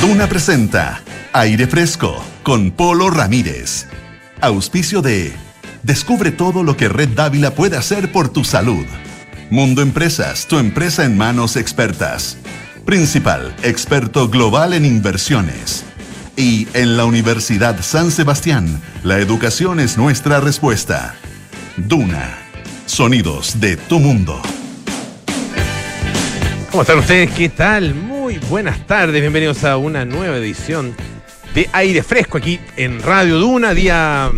Duna presenta Aire Fresco con Polo Ramírez. Auspicio de Descubre todo lo que Red Dávila puede hacer por tu salud. Mundo Empresas, tu empresa en manos expertas. Principal, experto global en inversiones. Y en la Universidad San Sebastián, la educación es nuestra respuesta. Duna, sonidos de tu mundo. ¿Cómo están ustedes? ¿Qué tal? Muy buenas tardes, bienvenidos a una nueva edición de Aire Fresco aquí en Radio Duna, día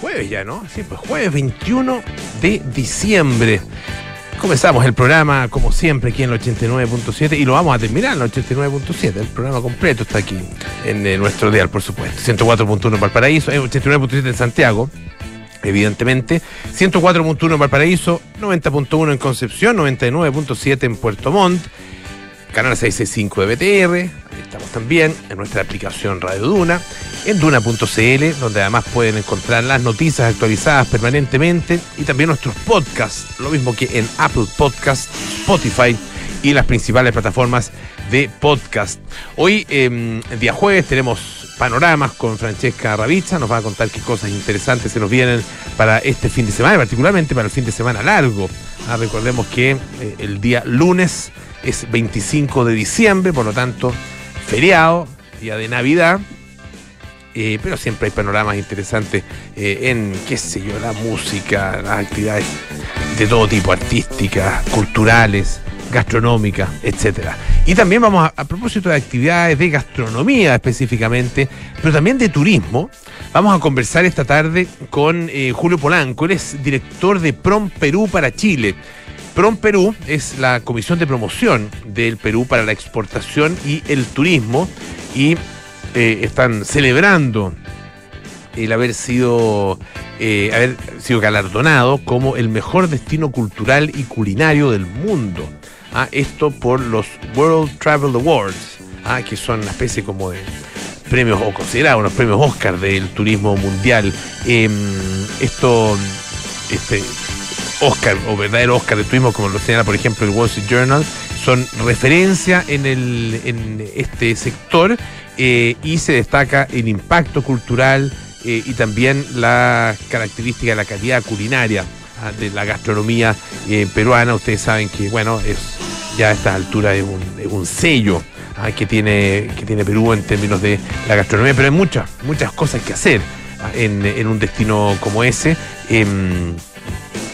jueves ya, ¿no? Sí, pues jueves 21 de diciembre. Comenzamos el programa, como siempre, aquí en el 89.7 y lo vamos a terminar en el 89.7. El programa completo está aquí en eh, nuestro dial, por supuesto. 104.1 en Valparaíso, eh, 89.7 en Santiago, evidentemente. 104.1 en Valparaíso, 90.1 en Concepción, 99.7 en Puerto Montt. Canal 665 de BTR, ahí estamos también en nuestra aplicación Radio Duna, en duna.cl, donde además pueden encontrar las noticias actualizadas permanentemente y también nuestros podcasts, lo mismo que en Apple Podcasts, Spotify y las principales plataformas de podcast. Hoy, eh, día jueves, tenemos panoramas con Francesca Ravizza, nos va a contar qué cosas interesantes se nos vienen para este fin de semana, particularmente para el fin de semana largo. Ah, recordemos que eh, el día lunes es 25 de diciembre, por lo tanto, feriado, día de Navidad. Eh, pero siempre hay panoramas interesantes eh, en, qué sé yo, la música, las actividades de todo tipo, artísticas, culturales, gastronómicas, etcétera. Y también vamos a, a propósito de actividades de gastronomía específicamente, pero también de turismo, vamos a conversar esta tarde con eh, Julio Polanco, él es director de Prom Perú para Chile. PROM Perú es la comisión de promoción del Perú para la exportación y el turismo y eh, están celebrando el haber sido, eh, haber sido galardonado como el mejor destino cultural y culinario del mundo. Ah, esto por los World Travel Awards, ah, que son una especie como de premios o considerados unos premios Oscar del turismo mundial. Eh, esto, este, Oscar o verdadero Oscar de turismo, como lo señala por ejemplo el Wall Street Journal, son referencia en, el, en este sector eh, y se destaca el impacto cultural eh, y también la característica la calidad culinaria ah, de la gastronomía eh, peruana. Ustedes saben que, bueno, es ya a estas alturas es un, es un sello ah, que, tiene, que tiene Perú en términos de la gastronomía, pero hay muchas, muchas cosas que hacer ah, en, en un destino como ese.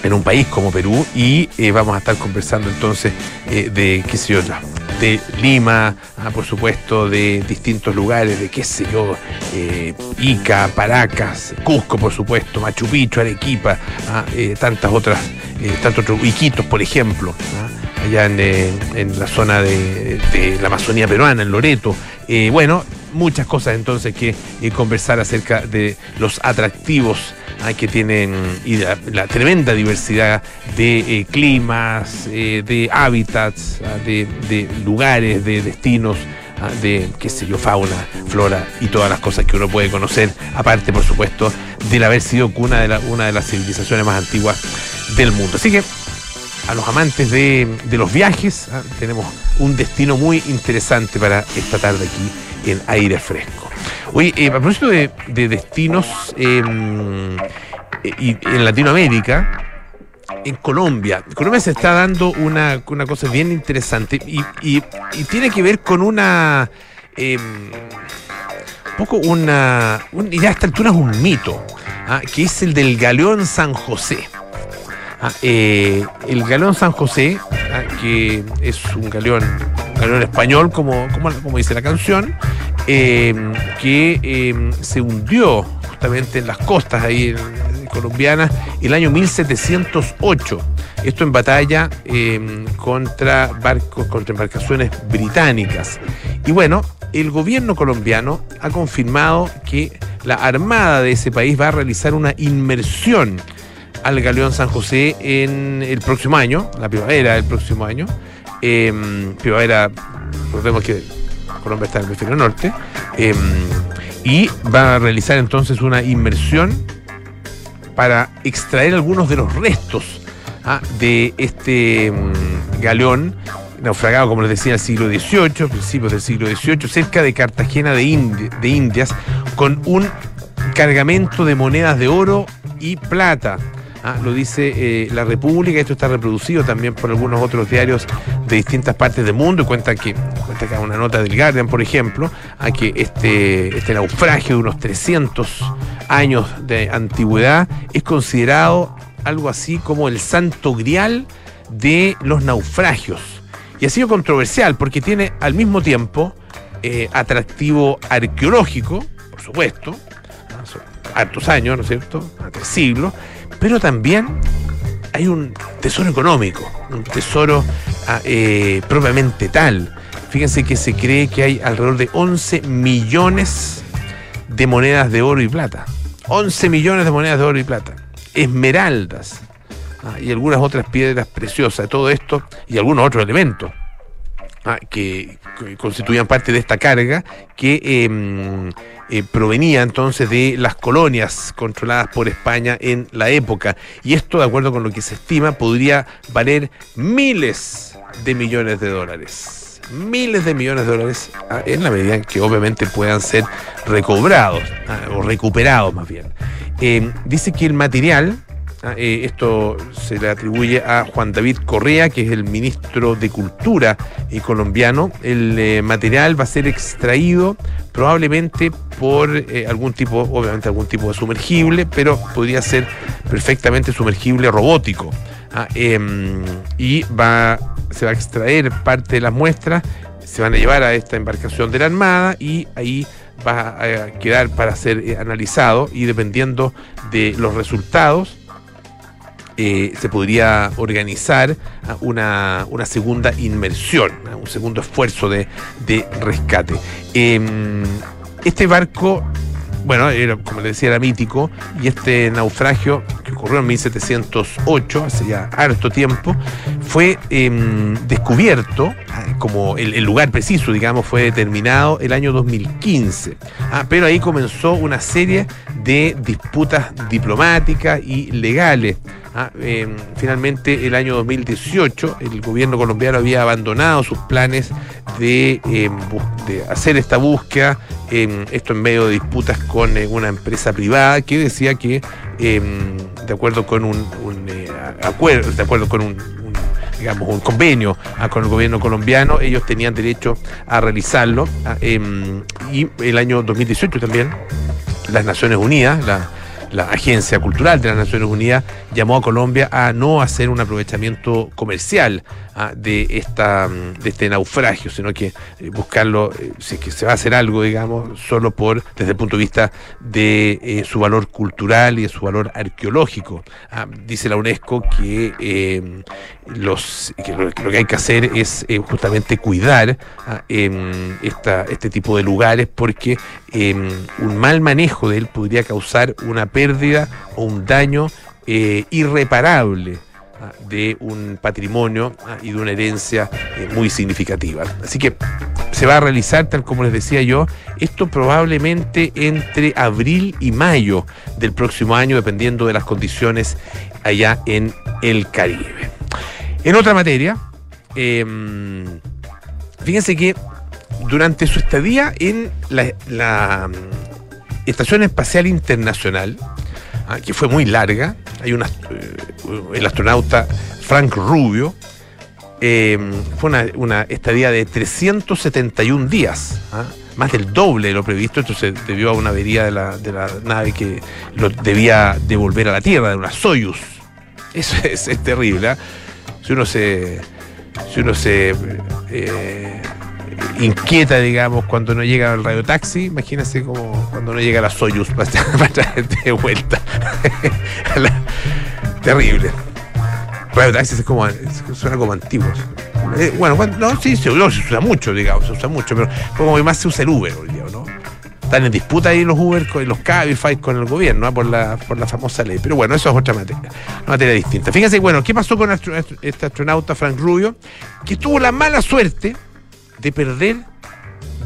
En un país como Perú y eh, vamos a estar conversando entonces eh, de, qué sé yo, de Lima, ah, por supuesto, de distintos lugares, de qué sé yo, eh, Ica, Paracas, Cusco, por supuesto, Machu Picchu, Arequipa, ah, tantas otras, tantos otros, Iquitos, por ejemplo, ah, allá en, en la zona de, de la Amazonía peruana, en Loreto. Bueno, muchas cosas entonces que conversar acerca de los atractivos ah, que tienen la, tremenda diversidad de eh, climas, eh, de hábitats, ah, de, lugares, de destinos, ah, de qué sé yo, fauna, flora y todas las cosas que uno puede conocer, aparte por supuesto del haber sido cuna de una de las civilizaciones más antiguas del mundo. Así que a los amantes de, de los viajes, ah, tenemos un destino muy interesante para esta tarde aquí en aire fresco. Oye, eh, a propósito de, de destinos eh, y en Latinoamérica, en Colombia. Colombia se está dando una, una cosa bien interesante y, tiene que ver con una. eh, un poco una. un- ya a esta altura es un mito, ah, que es el del Galeón San José. Ah, eh, el Galeón San José, ah, que es un galeón, un galeón español, como, como dice la canción, eh, que eh, se hundió justamente en las costas ahí colombianas el año 1708. Esto en batalla eh, contra barcos, contra embarcaciones británicas. Y bueno, el gobierno colombiano ha confirmado que la armada de ese país va a realizar una inmersión al Galeón San José en el próximo año, la primavera del próximo año. Eh, primavera, recordemos que Colombia está en el hemisferio norte. eh, y va a realizar entonces una inmersión para extraer algunos de los restos ah, de este mm, galeón naufragado, como les decía, en el siglo XVIII, principios del siglo XVIII, cerca de Cartagena de Indias, con un cargamento de monedas de oro y plata. Ah, lo dice eh, La República, esto está reproducido también por algunos otros diarios de distintas partes del mundo y cuenta que, cuenta que una nota del Guardian, por ejemplo, a que este, este naufragio de unos 300 años de antigüedad es considerado algo así como el santo grial de los naufragios. Y ha sido controversial porque tiene al mismo tiempo eh, atractivo arqueológico, por supuesto, hartos años, ¿no es cierto? Hace siglos, pero también hay un tesoro económico, un tesoro ah, eh, propiamente tal. Fíjense que se cree que hay alrededor de 11 millones de monedas de oro y plata. 11 millones de monedas de oro y plata. Esmeraldas ah, y algunas otras piedras preciosas. Todo esto y algunos otros elementos ah, que, constituían parte de esta carga que em, eh, provenía entonces de las colonias controladas por España en la época. Y esto, de acuerdo con lo que se estima, podría valer miles de millones de dólares. Miles de millones de dólares ah, en la medida en que obviamente puedan ser recobrados ah, o recuperados más bien. Eh, dice que el material Ah, eh, esto se le atribuye a Juan David Correa, que es el ministro de Cultura y colombiano. El eh, material va a ser extraído probablemente por eh, algún tipo, obviamente algún tipo de sumergible, pero podría ser perfectamente sumergible robótico. Ah, em, y va, se va a extraer parte de las muestras, se van a llevar a esta embarcación de la Armada y ahí va a quedar para ser analizado y dependiendo de los resultados eh, se podría organizar una, segunda inmersión, un segundo esfuerzo de, rescate. Em, este barco bueno, era, como le decía, era mítico, y este naufragio, que ocurrió en 1708, hace ya harto tiempo, fue em, descubierto, como el, lugar preciso, digamos, fue determinado el año 2015. Ah, pero ahí comenzó una serie de disputas diplomáticas y legales Ah, em, finalmente, el año 2018, el gobierno colombiano había abandonado sus planes de, em, hacer esta búsqueda, em, esto en medio de disputas con eh, una empresa privada que decía que, de acuerdo con un, eh, acuerdo, de acuerdo con un, digamos, un convenio ah, con el gobierno colombiano, ellos tenían derecho a realizarlo. Ah, y el año 2018 también, las Naciones Unidas, la la Agencia Cultural de las Naciones Unidas llamó a Colombia a no hacer un aprovechamiento comercial ah, de, esta, de este naufragio, sino que eh, buscarlo, eh, si es que se va a hacer algo, digamos, solo por desde el punto de vista de eh, su valor cultural y de su valor arqueológico. Ah, dice la UNESCO que, los, lo, que hay que hacer es justamente cuidar ah, em, esta, este tipo de lugares porque em, un mal manejo de él podría causar una pérdida o un daño eh, irreparable ah, de un patrimonio ah, y de una herencia eh, muy significativa. Así que se va a realizar, tal como les decía yo, esto probablemente entre abril y mayo del próximo año, dependiendo de las condiciones allá en el Caribe. En otra materia, em, fíjense que durante su estadía en la Estación Espacial Internacional, que fue muy larga, hay una, eh, el astronauta Frank Rubio, em, fue una, estadía de 371 días, ah, más del doble de lo previsto, esto se debió a una avería de la, nave que lo debía devolver a la Tierra, de una Soyuz. Eso es, terrible. ¿ah? Si uno se, si uno se eh, inquieta, digamos, cuando no llega el radiotaxi. Imagínense como cuando no llega la Soyuz para, traerte de vuelta. terrible. Radiotaxi es como, suena como antiguos. Eh, bueno, no, sí, se, usa mucho, digamos, se usa mucho, pero como más se usa el Uber hoy ¿no? Están en disputa ahí los Uber y los Cabify con el gobierno por, la, por la famosa ley. Pero bueno, eso es otra materia, una materia distinta. Fíjense, bueno, ¿qué pasó con este astronauta Frank Rubio? Que tuvo la mala suerte de perder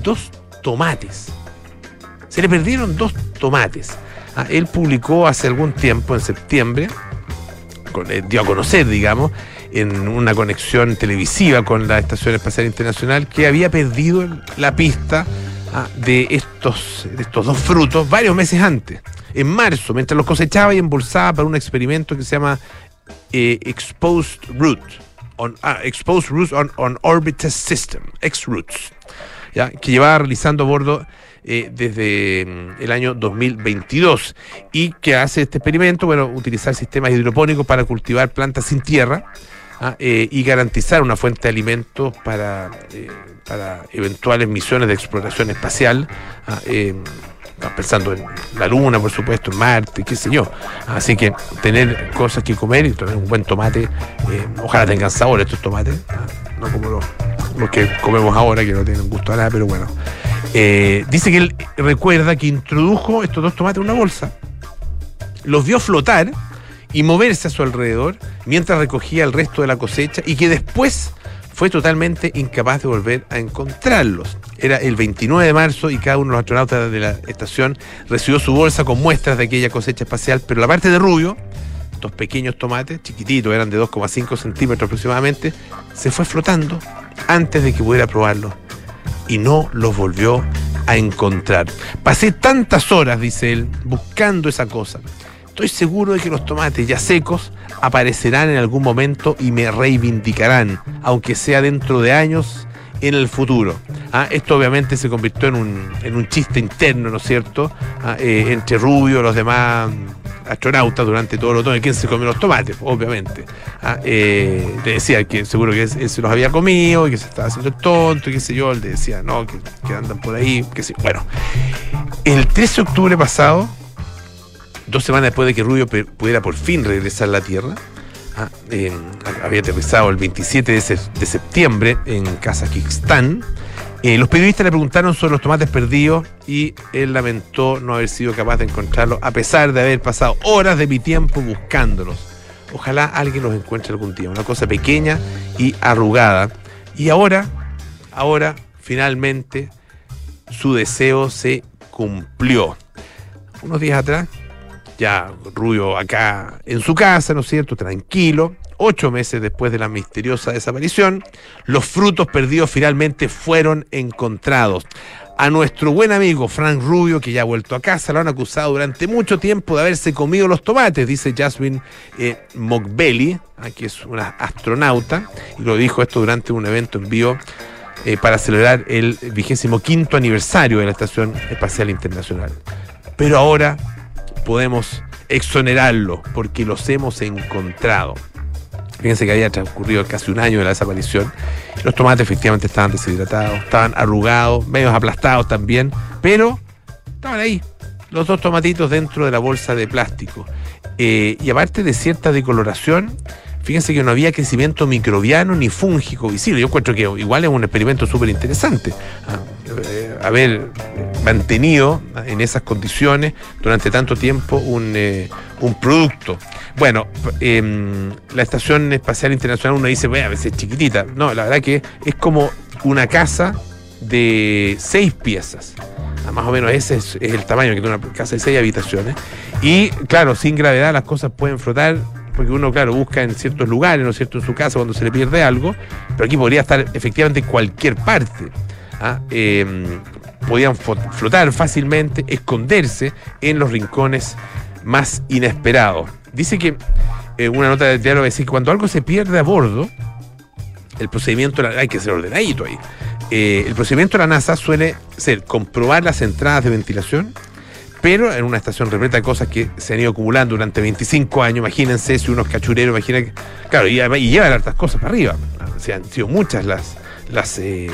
dos tomates. Se le perdieron dos tomates. Ah, él publicó hace algún tiempo, en septiembre, eh, dio a conocer, digamos, en una conexión televisiva con la Estación Espacial Internacional que había perdido la pista ah, de, estos, de estos dos frutos varios meses antes, en marzo, mientras los cosechaba y embolsaba para un experimento que se llama eh, Exposed Root. On, ah, Exposed Roots on, on System, X-Roots, que llevaba realizando a bordo eh, desde mm, el año 2022 y que hace este experimento, bueno, utilizar sistemas hidropónicos para cultivar plantas sin tierra ¿ah? eh, y garantizar una fuente de alimentos para, eh, para eventuales misiones de exploración espacial. ¿ah? Pensando en la luna, por supuesto, en Marte, qué sé yo. Así que tener cosas que comer y tener un buen tomate, ojalá tengan sabor estos tomates, ¿ah? no como los, los, que comemos ahora, que no tienen gusto a nada, pero bueno. Eh, dice que él recuerda que introdujo estos dos tomates en una bolsa, los vio flotar y moverse a su alrededor mientras recogía el resto de la cosecha y que después fue totalmente incapaz de volver a encontrarlos. Era el 29 de marzo y cada uno de los astronautas de la estación recibió su bolsa con muestras de aquella cosecha espacial, pero la parte de Rubio, estos pequeños tomates, chiquititos, eran de 2,5 centímetros aproximadamente, se fue flotando antes de que pudiera probarlos y no los volvió a encontrar. Pasé tantas horas, dice él, buscando esa cosa. Estoy seguro de que los tomates ya secos aparecerán en algún momento y me reivindicarán, aunque sea dentro de años en el futuro. Ah, esto obviamente se convirtió en un, en un chiste interno, ¿no es cierto?, ah, eh, entre Rubio, los demás astronautas durante todo el otoño. ¿Quién se comió los tomates? Obviamente. Ah, eh, le decía que seguro que él se los había comido y que se estaba haciendo tonto y qué sé yo. Él decía, no, que, andan por ahí, que sí. Bueno, el 13 de octubre pasado, dos semanas después de que Rubio pudiera por fin regresar a la Tierra, ah, había aterrizado el 27 de, de septiembre en Kazajistán eh, los periodistas le preguntaron sobre los tomates perdidos y él lamentó no haber sido capaz de encontrarlos a pesar de haber pasado horas de mi tiempo buscándolos. Ojalá alguien los encuentre algún día. Una cosa pequeña y arrugada. Y ahora, ahora, finalmente, su deseo se cumplió. Unos días atrás, ya Rubio acá en su casa, ¿no es cierto? Tranquilo, ocho meses después de la misteriosa desaparición, los frutos perdidos finalmente fueron encontrados. A nuestro buen amigo Frank Rubio, que ya ha vuelto a casa, lo han acusado durante mucho tiempo de haberse comido los tomates, dice Jasmine eh, Mogbelli, que es una astronauta, y lo dijo esto durante un evento en vivo eh, para celebrar el vigésimo quinto aniversario de la Estación Espacial Internacional. Pero ahora podemos exonerarlo porque los hemos encontrado. Fíjense que había transcurrido casi un año de la desaparición. Los tomates efectivamente estaban deshidratados, estaban arrugados, medios aplastados también, pero estaban ahí, los dos tomatitos dentro de la bolsa de plástico. Eh, y aparte de cierta decoloración, fíjense que no había crecimiento microbiano ni fúngico visible. Yo encuentro que igual es un experimento súper interesante. Ah, eh, haber mantenido en esas condiciones durante tanto tiempo un, eh, producto. Bueno, em, la Estación Espacial Internacional uno dice, bueno, a veces es chiquitita. No, la verdad que es como una casa de seis piezas. Ah, más o menos ese es, el tamaño que tiene una casa de seis habitaciones. Y claro, sin gravedad las cosas pueden flotar porque uno, claro, busca en ciertos lugares, ¿no es cierto?, en su casa cuando se le pierde algo, pero aquí podría estar efectivamente en cualquier parte. ¿ah? Em, podían flotar fácilmente, esconderse en los rincones más inesperados. Dice que eh, una nota del diario dice que cuando algo se pierde a bordo, el procedimiento, hay que ser ordenadito ahí. Eh, el procedimiento de la NASA suele ser comprobar las entradas de ventilación, pero en una estación repleta de cosas que se han ido acumulando durante 25 años, imagínense si unos cachureros, imaginen, claro, y, llevan hartas cosas para arriba. O han sido muchas las, las, eh,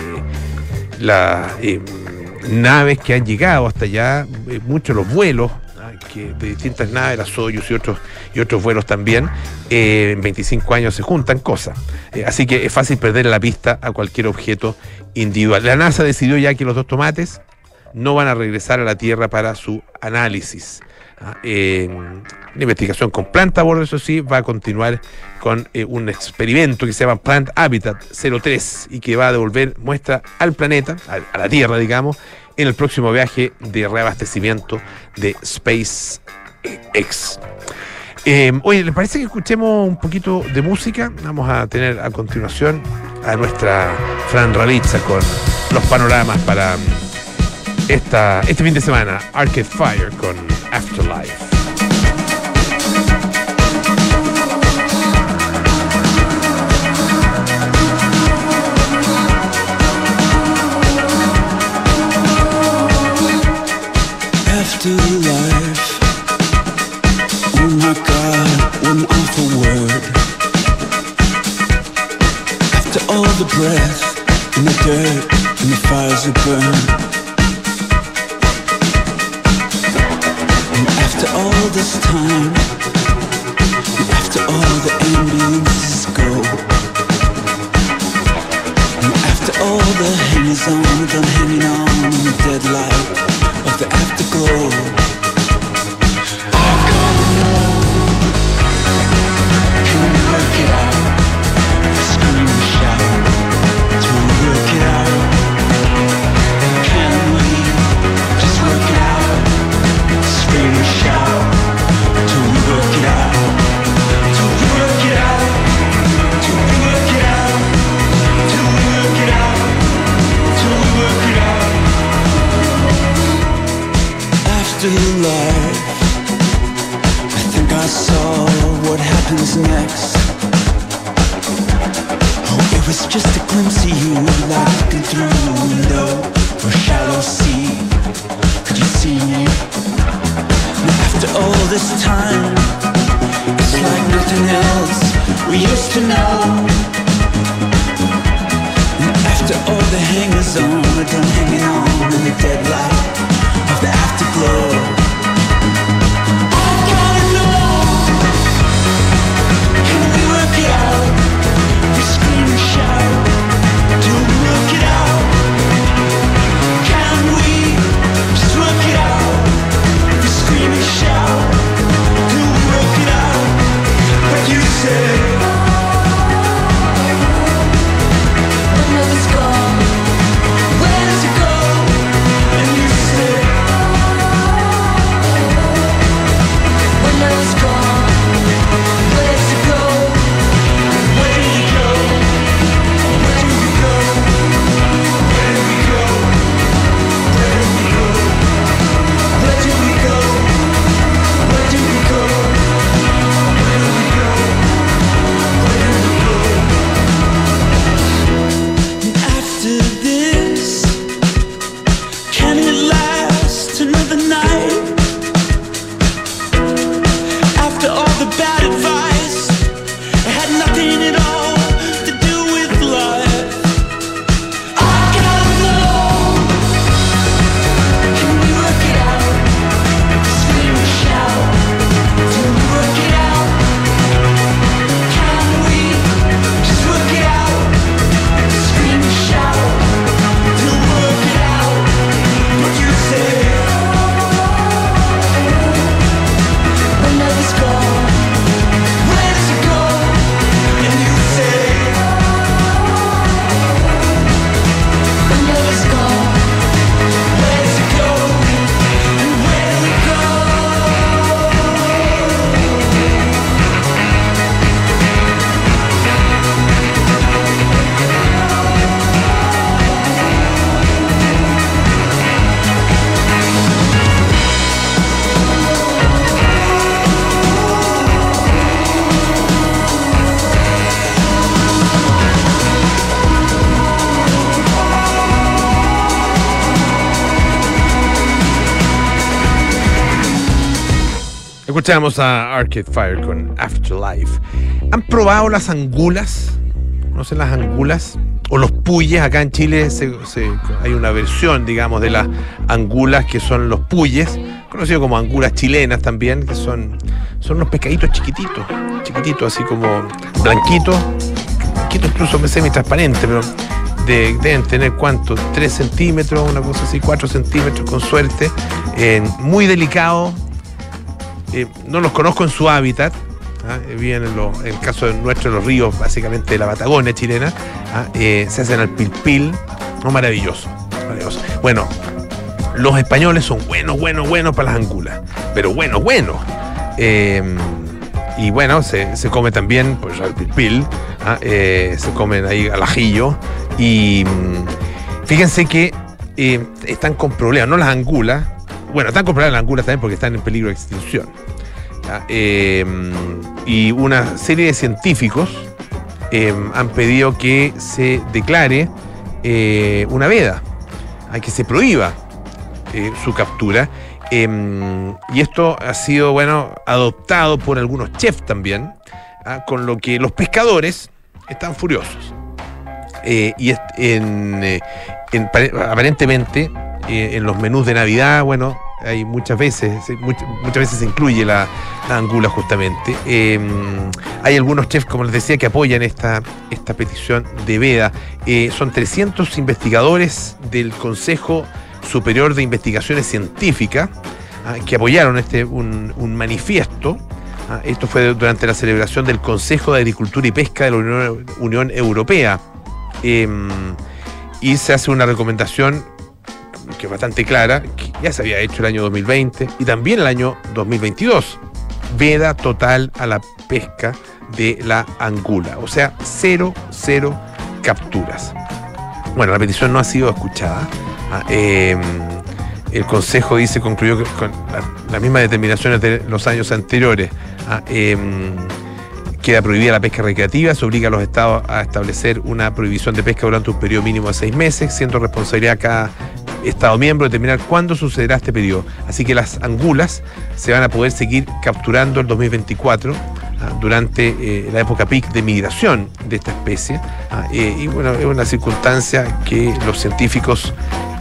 las naves que han llegado hasta allá, muchos los vuelos de distintas naves, las Soyuz y otros, y otros vuelos también, eh, en 25 años se juntan cosas. Eh, así que es fácil perder la pista a cualquier objeto individual. La NASA decidió ya que los dos tomates no van a regresar a la Tierra para su análisis. Ah, eh, la investigación con planta a bordo, eso sí, va a continuar con eh, un experimento que se llama Plant Habitat 03 y que va a devolver muestra al planeta, a, la Tierra, digamos, en el próximo viaje de reabastecimiento de SpaceX. Em, oye, ¿les parece que escuchemos un poquito de música? Vamos a tener a continuación a nuestra Fran Ravizza con los panoramas para esta, este fin de semana, Arcade Fire con Afterlife. Escuchamos a Arcade Fire con Afterlife. ¿Han probado las angulas? ¿Conocen las angulas? O los puyes. Acá en Chile hay una versión, digamos, de las angulas que son los puyes, conocidos como angulas chilenas también, que son, son unos pescaditos chiquititos, chiquititos, así como blanquitos, blanquitos incluso semi-transparentes, pero deben tener cuánto, 3 centímetros, una cosa así, 4 centímetros con suerte, muy delicado, eh, no los conozco en su hábitat. ¿ah? Eh, viven en, el caso de nuestro, en los ríos, básicamente de la Patagonia chilena. ¿ah? Eh, se hacen al pilpil. No, maravilloso, maravilloso. Bueno, los españoles son buenos, buenos, buenos para las angulas. Pero bueno, bueno. Em, y bueno, se, se, come también, pues al pilpil, ¿ah? se comen ahí al ajillo. Y mm, fíjense que están con problemas, no las angulas, bueno, están problemas las angulas también porque están en peligro de extinción. Eh, y una serie de científicos eh, han pedido que se declare eh, una veda, a que se prohíba su captura. Y esto ha sido, bueno, adoptado por algunos chefs también, ah, con lo que los pescadores están furiosos. Y en, en aparentemente en los menús de Navidad, bueno, hay muchas veces, muchas veces se incluye la, la angula justamente. Eh, hay algunos chefs, como les decía, que apoyan esta, esta petición de veda. Eh, son 300 investigadores del Consejo Superior de Investigaciones Científicas ah, que apoyaron este, un, manifiesto. Ah, esto fue durante la celebración del Consejo de Agricultura y Pesca de la Unión, Unión Europea. Em, y se hace una recomendación que es bastante clara, ya se había hecho el año 2020 y también el año 2022. Veda total a la pesca de la angula, o sea, cero, cero capturas. Bueno, la petición no ha sido escuchada. Ah, em, el Consejo dice, concluyó que con la- las mismas determinaciones de los años anteriores. ah, em, Queda prohibida la pesca recreativa, se obliga a los estados a establecer una prohibición de pesca durante un periodo mínimo de seis meses, siendo responsabilidad cada estado miembro determinar cuándo sucederá este periodo. Así que las angulas se van a poder seguir capturando el 2024 ah, durante eh, la época peak de migración de esta especie. Ah, eh, y bueno, es una circunstancia que los científicos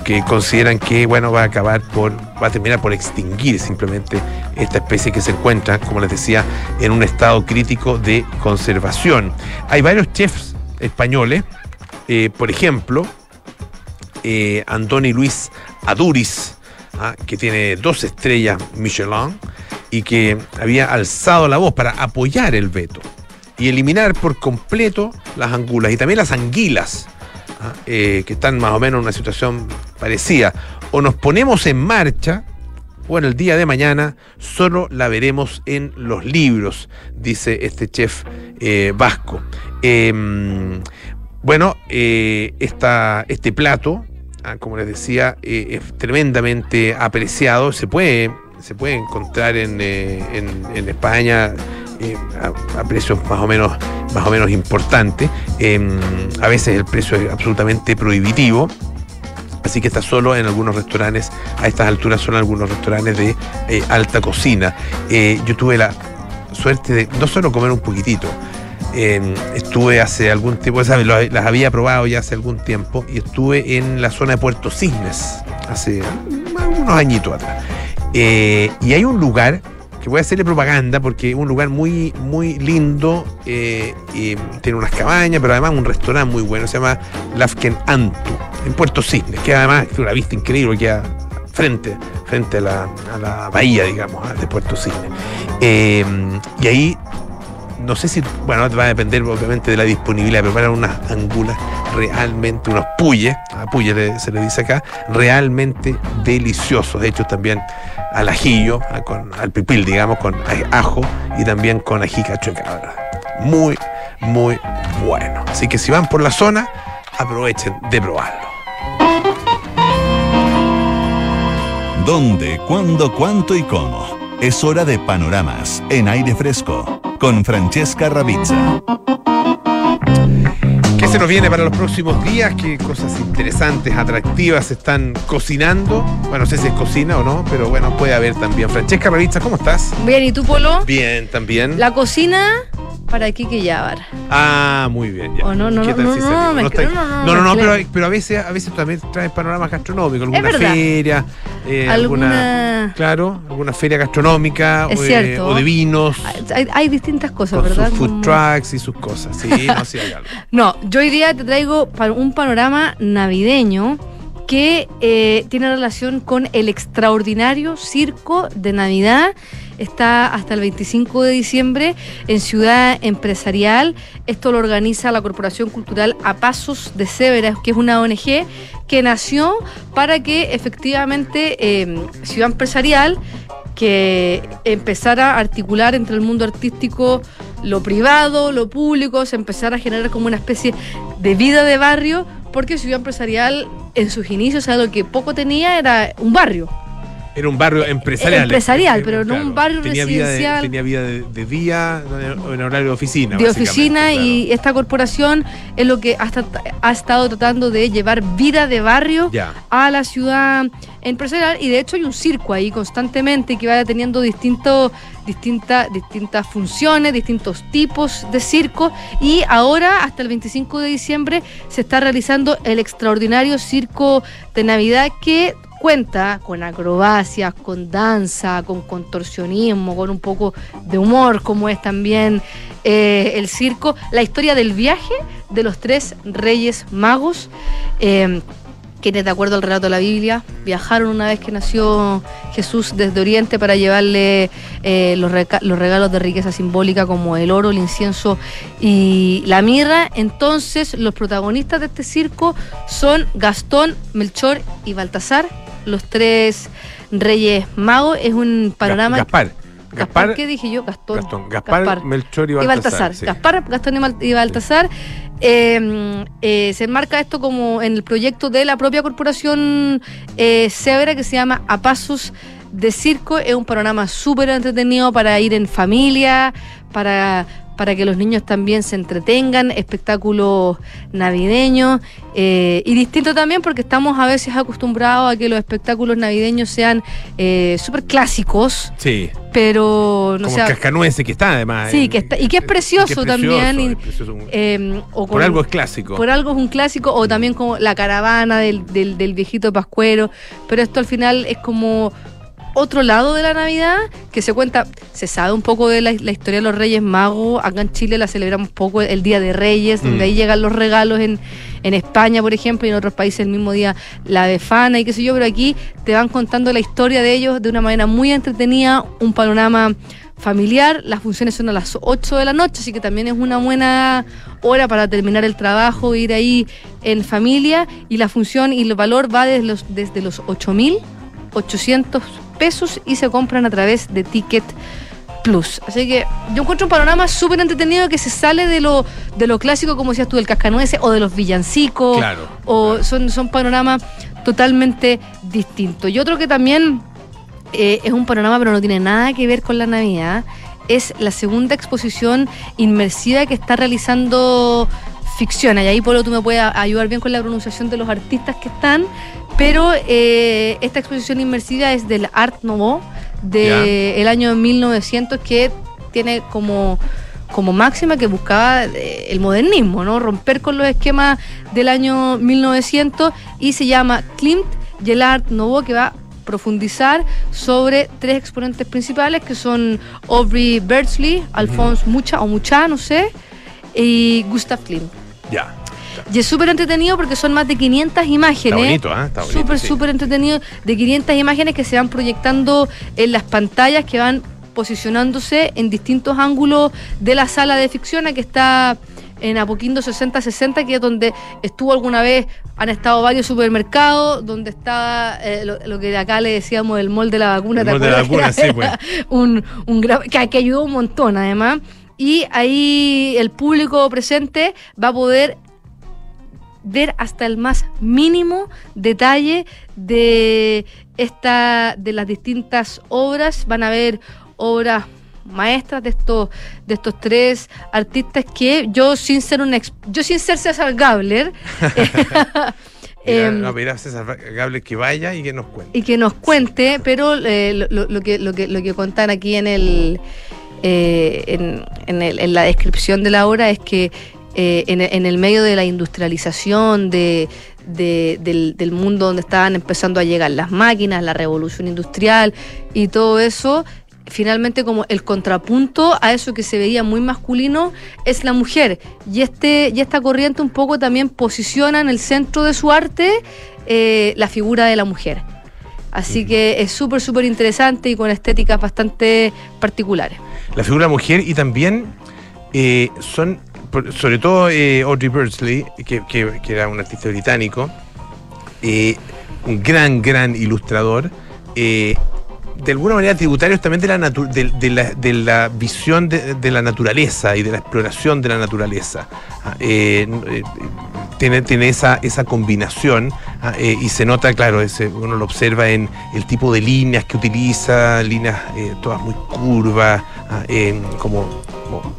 que consideran que bueno va a acabar por va a terminar por extinguir simplemente esta especie que se encuentra como les decía en un estado crítico de conservación hay varios chefs españoles eh, por ejemplo eh, Andoni Luis Aduriz ah, que tiene dos estrellas Michelin y que había alzado la voz para apoyar el veto y eliminar por completo las angulas y también las anguilas ah, eh, que están más o menos en una situación parecida. O nos ponemos en marcha, o en el día de mañana solo la veremos en los libros, dice este chef eh, vasco. Em, bueno, eh, este plato, como les decía, eh, es tremendamente apreciado. Se puede, se puede encontrar en, eh, en- España eh, a, a precios más o menos, más o menos importantes. Em, a veces el precio es absolutamente prohibitivo. Así que está solo en algunos restaurantes, a estas alturas son algunos restaurantes de alta cocina. Yo tuve la suerte de no solo comer un poquitito, eh, estuve hace algún tiempo, las había probado ya hace algún tiempo y estuve en la zona de Puerto Cisnes hace unos añitos atrás. Eh, y hay un lugar que voy a hacerle propaganda porque es un lugar muy, muy lindo, eh, tiene unas cabañas, pero además un restaurante muy bueno, se llama Lafken Antu, en Puerto Cisnes, que además tiene una vista increíble, queda frente, frente a la, bahía, digamos, ah, de Puerto Cisnes. Eh, y ahí no sé si, bueno, va a depender obviamente de la disponibilidad, pero para unas angulas realmente, unos puyes, a puyes se le dice acá, realmente deliciosos, hechos también al ajillo, a- con, al pipil, digamos, con aj- ajo y también con ají cacho de cabra. Muy, muy bueno. Así que si van por la zona, aprovechen de probarlo. ¿Dónde, cuándo, cuánto y cómo? Es hora de panoramas en aire fresco con Francesca Ravizza. ¿Qué se nos viene para los próximos días? ¿Qué cosas interesantes, atractivas se están cocinando? Bueno, no sé si es cocina o no, pero bueno, puede haber también. Francesca Ravizza, ¿cómo estás? Bien, ¿y tú, Polo? Bien, también. La cocina para Kike Yavar. Ah, muy bien. Ya. Oh, no, no, ¿Qué no, no, si no, está- no, no, no, no, no, me pero, a veces a veces también traes panoramas gastronómicos, alguna feria, eh, Alguna- claro, alguna feria gastronómica o, eh, o de vinos, Hay, hay distintas cosas, con ¿verdad? sus food Como- trucks y sus cosas. Sí, no, sí hay algo. No, yo hoy día te traigo un panorama navideño que eh, tiene relación con el extraordinario circo de Navidad. Está hasta el 25 de diciembre en Ciudad Empresarial. Esto lo organiza la Corporación Cultural A Pasos de Severas, que es una ONG que nació para que efectivamente eh, Ciudad Empresarial que empezara a articular entre el mundo artístico lo privado, lo público, se empezara a generar como una especie de vida de barrio, porque Ciudad Empresarial en sus inicios, o sea, lo que poco tenía era un barrio. Era un barrio empresarial. Empresarial, Eh, pero no un barrio tenía Vida residencial. de, tenía vida de, de día en horario de oficina. de oficina y esta corporación es lo que hasta ha estado tratando de llevar vida de barrio Ya. a la ciudad empresarial y de hecho hay un circo ahí constantemente que va teniendo distintos distintas distintas funciones, distintos tipos de circo y ahora hasta el 25 de diciembre se está realizando el extraordinario circo de Navidad que cuenta con acrobacias, con danza, con contorsionismo, con un poco de humor, como es también eh, el circo, la historia del viaje de los tres reyes magos. eh, quienes de acuerdo al relato de la Biblia viajaron una vez que nació Jesús desde Oriente para llevarle eh, los, los regalos de riqueza simbólica como el oro, el incienso y la mirra. Entonces los protagonistas de este circo son Gastón, Melchor y Baltasar, los tres reyes magos. Es un panorama... Gaspar. Gaspar, ¿qué dije yo? Gastón. Gastón. Gaspar, Melchor y y Baltasar. Baltasar. sí. Gaspar, Gastón y, y Baltasar. Eh, eh, se enmarca esto como en el proyecto de la propia corporación eh, Sebra que se llama A Pasos de Circo. Es un panorama súper entretenido para ir en familia, para, para que los niños también se entretengan, espectáculos navideños eh, y distinto también porque estamos a veces acostumbrados a que los espectáculos navideños sean eh, súper clásicos, Sí. pero no como el cascanueces que está además. Sí, en- que está- y que es que precioso también, y- eh, o por algo es clásico. por algo es un clásico, o también como la caravana del, del, del viejito pascuero, pero esto al final es como otro lado de la Navidad que se cuenta, se sabe un poco de la, la historia de los Reyes Magos, acá en Chile la celebramos poco el Día de Reyes, donde Mm. ahí llegan los regalos en, en España, por ejemplo, y en otros países el mismo día la befana y qué sé yo, pero aquí te van contando la historia de ellos de una manera muy entretenida, un panorama familiar, las funciones son a las 8 de la noche, así que también es una buena hora para terminar el trabajo, ir ahí en familia. Y la función y el valor va desde los, desde los 8.800 pesos y se compran a través de Ticket Plus. Así que yo encuentro un panorama súper entretenido que se sale de lo, de lo clásico, como decías tú, del cascanueces o de los villancicos. Claro, O claro. son, son panoramas totalmente distintos. Y otro que también eh, es un panorama, pero no tiene nada que ver con la Navidad, es la segunda exposición inmersiva que está realizando ficción. Y ahí, Polo, tú me puedes ayudar bien con la pronunciación de los artistas que están. Pero eh, esta exposición inmersiva es del Art Nouveau del año 1900 que tiene como como máxima que buscaba eh, el modernismo, ¿no? Romper con los esquemas del año 1900 y se llama Klimt y el Art Nouveau que va a profundizar sobre tres exponentes principales que son Aubrey Beardsley, Alphonse Mucha o Mucha, no sé, y Gustav Klimt. Ya. Y es súper entretenido porque son más de 500 imágenes. Está bonito. Está bonito, Súper, sí. súper entretenido. De 500 imágenes que se van proyectando en las pantallas que van posicionándose en distintos ángulos de la sala de ficción, que está en Apoquindo 6060, que es donde estuvo alguna vez, han estado varios supermercados, donde está eh, lo, lo que acá le decíamos el mall de la vacuna. El ¿te mall de la vacuna, sí, pues. un, un que, que ayudó un montón además. Y ahí el público presente va a poder ver hasta el más mínimo detalle de esta de las distintas obras van a ver obras maestras de estos de estos tres artistas que yo sin ser un ex- yo sin ser César Gabler Mira, em, no, mira César Gable que vaya y que nos cuente. y que nos cuente, pero eh, lo que, lo, que, lo que contan aquí en, el, eh, en, en el- en la descripción de la obra es que eh, en, en el medio de la industrialización, de, de- del, del mundo donde estaban empezando a llegar las máquinas, la revolución industrial y todo eso, finalmente como el contrapunto a eso que se veía muy masculino es la mujer. Y este y esta corriente un poco también posiciona en el centro de su arte eh, la figura de la mujer. Así que es súper súper interesante y con estéticas bastante particulares La figura mujer y también eh, son, sobre todo eh, Audrey Beardsley, que, que- era un artista británico, eh, un gran, gran ilustrador, de alguna manera tributarios también de la, de, de la, de la visión de, la naturaleza y de la exploración de la naturaleza. Ah, tiene, tiene esa, esa combinación ah, eh, y se nota, claro, ese, uno lo observa en el tipo de líneas que utiliza, líneas eh, todas muy curvas, ah, eh, como, como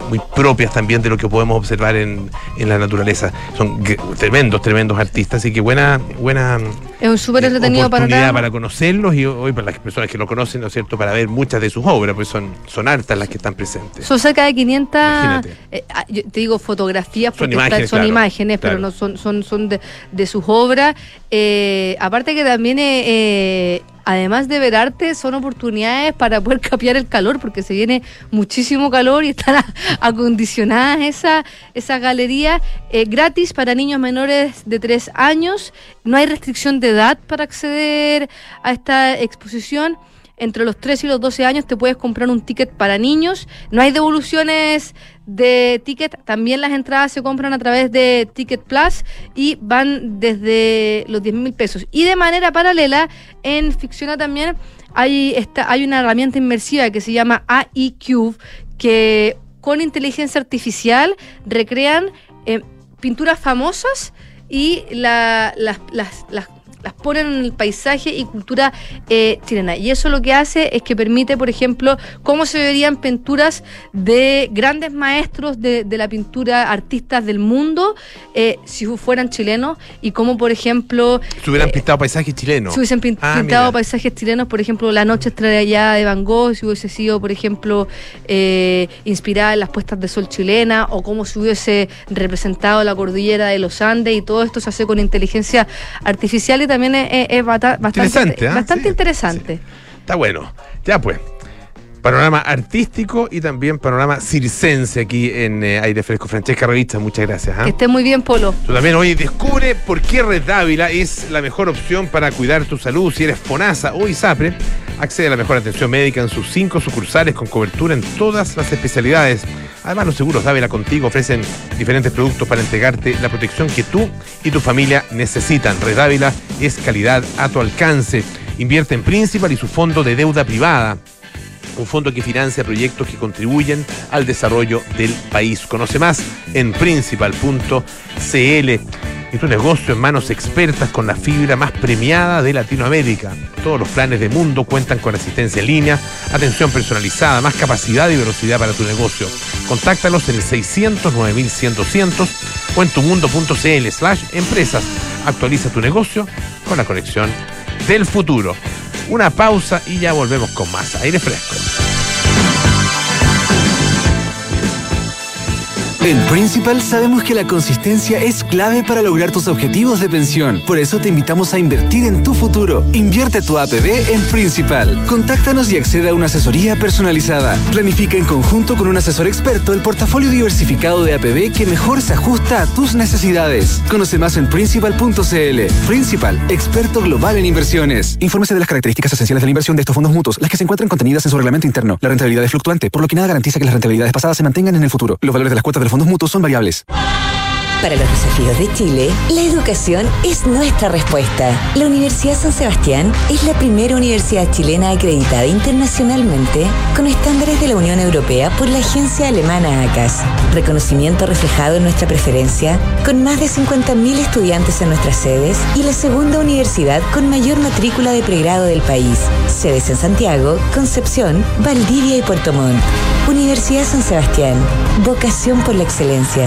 muy propias también de lo que podemos observar en, en la naturaleza. Son tremendos, tremendos artistas, así que buena, buena Es un súper eh, entretenido oportunidad para conocerlos y hoy para las personas que lo conocen, ¿no es cierto?, para ver muchas de sus obras, pues son, son hartas las que están presentes. Son cerca de 500, Imagínate. eh, ah, yo te digo fotografías Son porque imágenes, son claro, imágenes, pero no son, son, son de, de sus obras. Eh, aparte que también, eh, eh, además de ver arte, son oportunidades para poder capear el calor, porque se viene muchísimo calor y están acondicionadas esa, esas galerías eh, gratis para niños menores de 3 años. No hay restricción de edad para acceder a esta exposición entre los 3 y los 12 años te puedes comprar un ticket para niños. No hay devoluciones de ticket. También las entradas se compran a través de Ticket Plus y van desde los 10 mil pesos. Y de manera paralela, en Ficciona también hay, esta, hay una herramienta inmersiva que se llama AI Cube que con inteligencia artificial recrean eh, pinturas famosas y la- las, las, las, las ponen en el paisaje y cultura eh, chilena. Y eso lo que hace es que permite, por ejemplo, cómo se verían pinturas de grandes maestros de, de la pintura, artistas del mundo, eh, si fueran chilenos, y cómo, por ejemplo, Si hubieran eh, pintado paisajes chilenos. si hubiesen pin- Ah, pintado mira. paisajes chilenos, por ejemplo, La Noche Estrellada de Van Gogh, si hubiese sido, por ejemplo, eh, inspirada en las puestas de sol chilena, o cómo se hubiese representado la cordillera de los Andes, y todo esto se hace con inteligencia artificial y también es, bastante Interesante, ¿ah? bastante Sí, interesante. Está bueno. Ya pues. Panorama artístico y también panorama circense aquí en eh, Aire Fresco. Francesca Revista, muchas gracias. Que esté muy bien, Polo. Tú también hoy descubre por qué Red Dávila es la mejor opción para cuidar tu salud. Si eres FONASA o ISAPRE, accede a la mejor atención médica en sus cinco sucursales con cobertura en todas las especialidades. Además, los seguros Dávila contigo ofrecen diferentes productos para entregarte la protección que tú y tu familia necesitan. Red Dávila es calidad a tu alcance. Invierte en Principal y su fondo de deuda privada un fondo que financia proyectos que contribuyen al desarrollo del país. Conoce más en principal.cl. Y tu negocio en manos expertas con la fibra más premiada de Latinoamérica. Todos los planes de Mundo cuentan con asistencia en línea, atención personalizada, más capacidad y velocidad para tu negocio. Contáctalos en el 600 9100 o en tumundo.cl slash empresas. Actualiza tu negocio con la conexión del futuro. Una pausa y ya volvemos con más aire fresco. En Principal sabemos que la consistencia es clave para lograr tus objetivos de pensión. Por eso te invitamos a invertir en tu futuro. Invierte tu APB en Principal. Contáctanos y accede a una asesoría personalizada. Planifica en conjunto con un asesor experto el portafolio diversificado de APB que mejor se ajusta a tus necesidades. Conoce más en Principal.cl. Principal, experto global en inversiones. Infórmese de las características esenciales de la inversión de estos fondos mutuos, las que se encuentran contenidas en su reglamento interno. La rentabilidad es fluctuante, por lo que nada garantiza que las rentabilidades pasadas se mantengan en el futuro. Los valores de las cuotas de fondos mutuos son variables. Para los desafíos de Chile, la educación es nuestra respuesta. La Universidad San Sebastián es la primera universidad chilena acreditada internacionalmente con estándares de la Unión Europea por la agencia alemana ACAS. Reconocimiento reflejado en nuestra preferencia, con más de 50.000 estudiantes en nuestras sedes y la segunda universidad con mayor matrícula de pregrado del país. Sedes en Santiago, Concepción, Valdivia y Puerto Montt. Universidad San Sebastián. Vocación por la excelencia.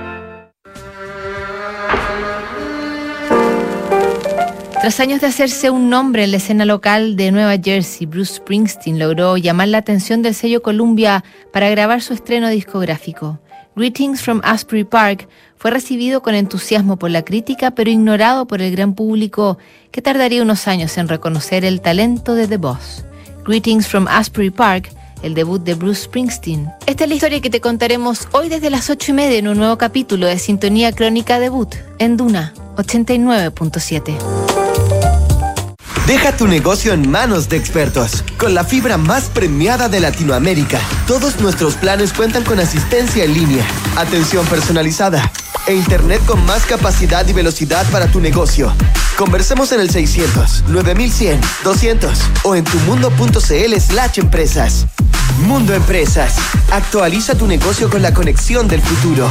Tras años de hacerse un nombre en la escena local de Nueva Jersey, Bruce Springsteen logró llamar la atención del sello Columbia para grabar su estreno discográfico. Greetings from Asbury Park fue recibido con entusiasmo por la crítica, pero ignorado por el gran público que tardaría unos años en reconocer el talento de The Boss. Greetings from Asbury Park el debut de Bruce Springsteen. Esta es la historia que te contaremos hoy desde las 8 y media en un nuevo capítulo de Sintonía Crónica Debut en Duna 89.7. Deja tu negocio en manos de expertos. Con la fibra más premiada de Latinoamérica, todos nuestros planes cuentan con asistencia en línea, atención personalizada e internet con más capacidad y velocidad para tu negocio. Conversemos en el 600 9100 200 o en tumundo.cl slash empresas. Mundo Empresas. Actualiza tu negocio con la conexión del futuro.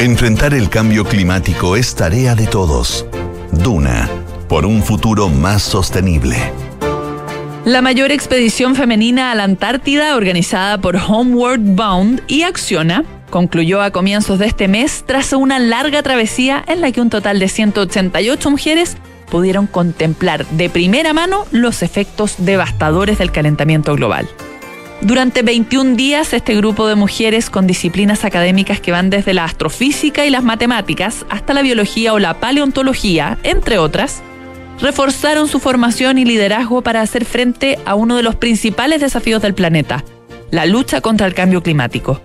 Enfrentar el cambio climático es tarea de todos. Duna, por un futuro más sostenible. La mayor expedición femenina a la Antártida organizada por Homeward Bound y Acciona concluyó a comienzos de este mes tras una larga travesía en la que un total de 188 mujeres pudieron contemplar de primera mano los efectos devastadores del calentamiento global. Durante 21 días, este grupo de mujeres con disciplinas académicas que van desde la astrofísica y las matemáticas hasta la biología o la paleontología, entre otras, reforzaron su formación y liderazgo para hacer frente a uno de los principales desafíos del planeta, la lucha contra el cambio climático.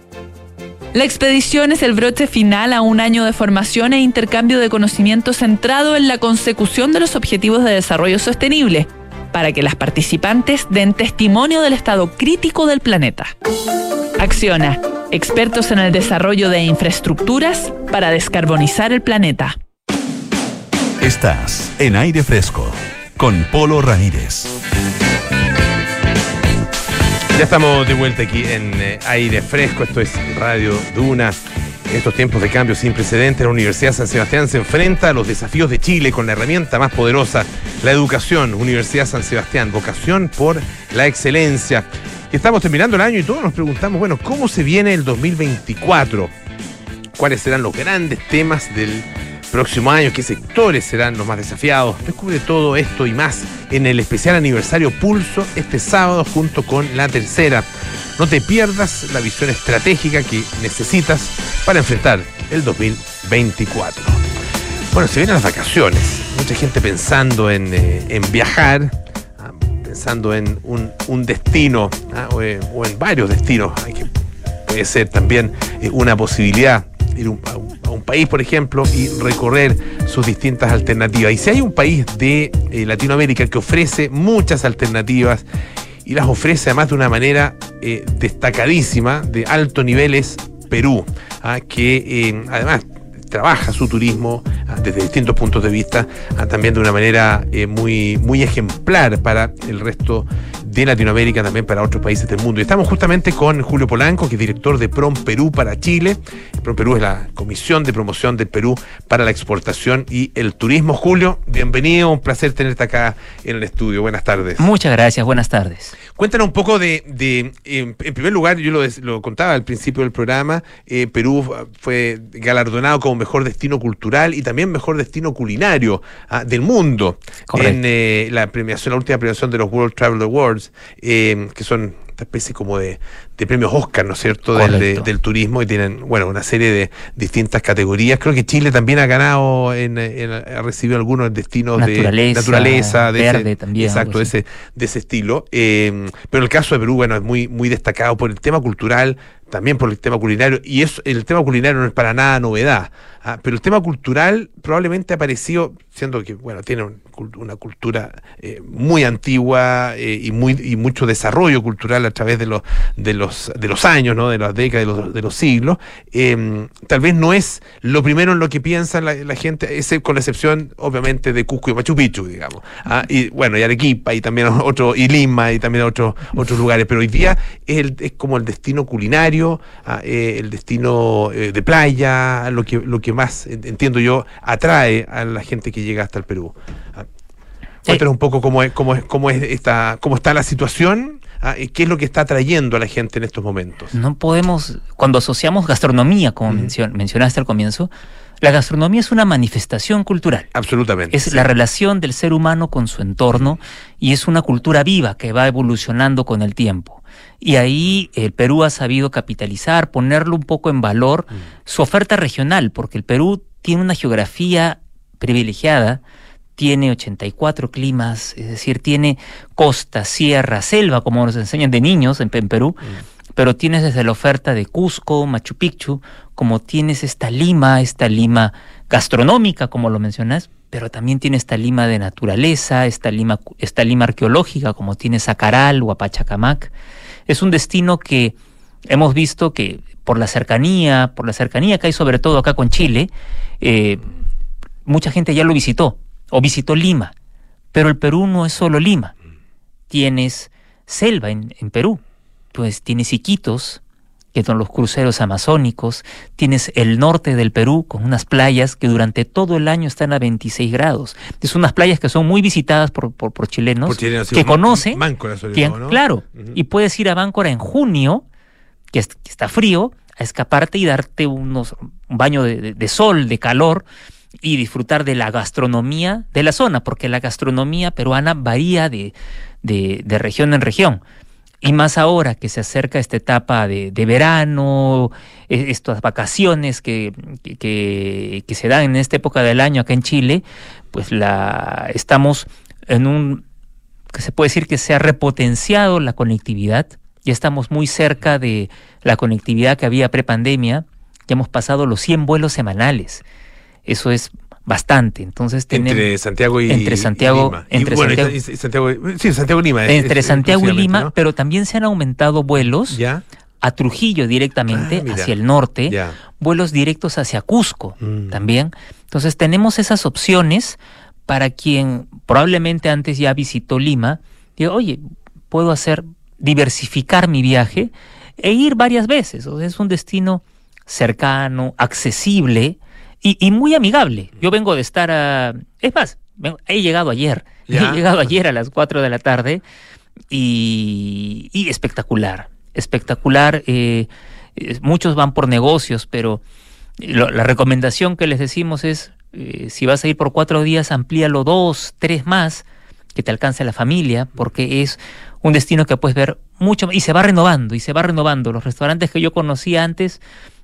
La expedición es el broche final a un año de formación e intercambio de conocimiento centrado en la consecución de los objetivos de desarrollo sostenible, para que las participantes den testimonio del estado crítico del planeta. Acciona, expertos en el desarrollo de infraestructuras para descarbonizar el planeta. Estás en aire fresco con Polo Ramírez. Ya estamos de vuelta aquí en eh, aire fresco, esto es Radio Duna. En estos tiempos de cambio sin precedentes, la Universidad San Sebastián se enfrenta a los desafíos de Chile con la herramienta más poderosa, la educación. Universidad San Sebastián, vocación por la excelencia. Y estamos terminando el año y todos nos preguntamos, bueno, ¿cómo se viene el 2024? ¿Cuáles serán los grandes temas del próximo año? ¿Qué sectores serán los más desafiados? Descubre todo esto y más en el especial aniversario Pulso este sábado junto con la tercera. No te pierdas la visión estratégica que necesitas para enfrentar el 2024. Bueno, se vienen las vacaciones. Mucha gente pensando en, eh, en viajar, ah, pensando en un, un destino ah, o, en, o en varios destinos. Puede ser también eh, una posibilidad ir a, un, país, por ejemplo, y recorrer sus distintas alternativas. Y si hay un país de eh, Latinoamérica que ofrece muchas alternativas y las ofrece además de una manera eh, destacadísima, de alto nivel, es Perú, ah, que eh, además trabaja su turismo ah, desde distintos puntos de vista, ah, también de una manera eh, muy, muy ejemplar para el resto de Latinoamérica, también para otros países del mundo. Y estamos justamente con Julio Polanco, que es director de PROM Perú para Chile. PROM Perú es la Comisión de Promoción del Perú para la Exportación y el Turismo. Julio, bienvenido, un placer tenerte acá en el estudio. Buenas tardes. Muchas gracias, buenas tardes. Cuéntanos un poco de, de, en, en primer lugar, yo lo, des- lo contaba al principio del programa, eh, Perú fue galardonado como mejor destino cultural y también mejor destino culinario ah, del mundo Correcto. en eh, la premiación, la última premiación de los World Travel Awards, eh, que son esta especie como de, de premios Oscar, ¿no es cierto?, del, de- del turismo y tienen, bueno, una serie de distintas categorías. Creo que Chile también ha ganado, en, en- ha recibido algunos destinos Naturaleza, de naturaleza, de ese- verde también, algo exacto, de ese, de ese estilo. Eh, pero el caso de Perú, bueno, es muy, muy destacado por el tema cultural, también por el tema culinario, y es, el tema culinario no es para nada novedad. ah, pero el tema cultural probablemente ha aparecido, siendo que, bueno, tiene un una cultura eh, muy antigua eh, y, muy, y mucho desarrollo cultural a través de los, de los, de los años, ¿no? de las décadas, de los, de los siglos. eh, tal vez no es lo primero en lo que piensa la, la gente, ese, con la excepción, obviamente, de Cusco y Machu Picchu, digamos. Ah, y bueno, y Arequipa, y también otro, y Lima, y también otros otros lugares. Pero hoy día es, el- es como el destino culinario, ah, eh, el destino eh, de playa, lo que, lo que más, en- entiendo yo, atrae a la gente que llega hasta el Perú. Ah, Cuéntanos un poco cómo es, cómo es, cómo es esta, cómo está la situación, qué es lo que está atrayendo a la gente en estos momentos. No podemos, cuando asociamos gastronomía, como mencion- mencionaste al comienzo, la gastronomía es una manifestación cultural. Absolutamente. Es sí. la relación del ser humano con su entorno y es una cultura viva que va evolucionando con el tiempo. Y ahí el Perú ha sabido capitalizar, ponerlo un poco en valor, su oferta regional, porque el Perú tiene una geografía privilegiada, tiene 84 climas, es decir, tiene costa, sierra, selva, como nos enseñan de niños en, en Perú, pero tienes desde la oferta de Cusco, Machu Picchu, como tienes esta lima, esta lima gastronómica, como lo mencionas, pero también tiene esta lima de naturaleza, esta lima, esta lima arqueológica, como tiene Zacaral o Apachacamac. Es un destino que hemos visto que por la cercanía, por la cercanía que hay sobre todo acá con Chile, eh, mucha gente ya lo visitó o visitó Lima, pero el Perú no es solo Lima. Tienes selva en, en Perú, pues tienes Iquitos, que son los cruceros amazónicos, tienes el norte del Perú con unas playas que durante todo el año están a 26 grados. Es unas playas que son muy visitadas por, por, por chilenos, Por que conocen, Máncora claro, y puedes ir a Báncora en junio, que, es- que está frío, a escaparte y darte unos, un baño de, de- de sol, de calor, y disfrutar de la gastronomía de la zona, porque la gastronomía peruana varía de, de- región en región. Y más ahora que se acerca esta etapa de, verano, e- estas vacaciones que, que se dan en esta época del año acá en Chile, pues la estamos en un que se puede decir que se ha repotenciado la conectividad. Ya estamos muy cerca de la conectividad que había prepandemia. Ya hemos pasado los 100 vuelos semanales. Eso es bastante. Entonces tenemos Entre Santiago y entre Santiago, y Lima. Y, entre bueno, Santiago, y- y Santiago, sí, Santiago y Lima. entre es- Santiago y Lima, ¿no? pero también se han aumentado vuelos Ya. a Trujillo directamente Ah, hacia el norte, Ya. vuelos directos hacia Cusco Mm. también. Entonces tenemos esas opciones para quien probablemente antes ya visitó Lima, diga, oye, puedo hacer, diversificar mi viaje e ir varias veces. O sea, es un destino cercano, accesible y, y muy amigable. Yo vengo de estar a... Es más, vengo- he llegado ayer. Ya. He llegado ayer a las 4 de la tarde y, y espectacular, espectacular. eh, muchos van por negocios, pero lo- la recomendación que les decimos es, eh, si vas a ir por cuatro días, amplíalo dos, tres más, que te alcance la familia, porque es un destino que puedes ver mucho y se va renovando, y se va renovando. Los restaurantes que yo conocía antes,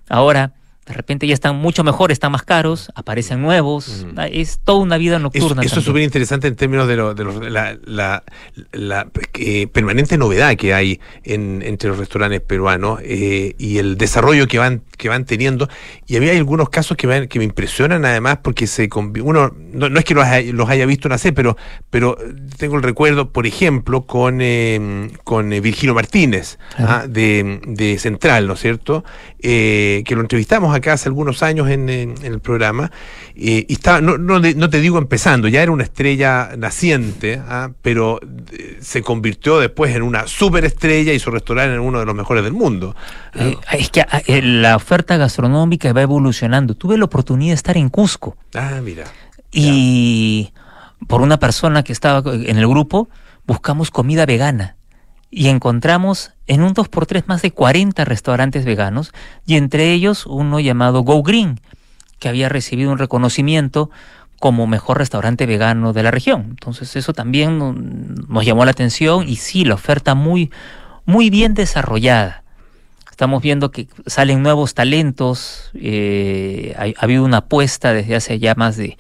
ahora de repente ya están mucho mejor, están más caros, aparecen nuevos, es toda una vida Eso, nocturna. eso es también. súper interesante en términos de, lo- de los- la, la- la, eh, permanente novedad que hay en, entre los restaurantes peruanos eh, y el desarrollo que van que van teniendo. Y a mí hay algunos casos que me, que me impresionan además porque se uno no, no es que los haya, los haya visto nacer, pero, pero tengo el recuerdo, por ejemplo, con, eh, con Virgilio Martínez ah, de, de Central, ¿no es cierto? Que lo entrevistamos acá hace algunos años en, en- en el programa. eh, y estaba, no, no, te digo empezando, ya era una estrella naciente, ah, pero eh, se convirtió después en una superestrella y su restaurante en uno de los mejores del mundo. Eh, es que ah, la oferta gastronómica va evolucionando. Tuve la oportunidad de estar en Cusco Ah, mira. y por una persona que estaba en el grupo buscamos comida vegana y encontramos en un 2x3 más de 40 restaurantes veganos y entre ellos uno llamado Go Green que había recibido un reconocimiento como mejor restaurante vegano de la región. Entonces eso también no- nos llamó la atención y sí, la oferta muy, muy bien desarrollada. Estamos viendo que salen nuevos talentos, eh, ha, ha habido una apuesta desde hace ya más de,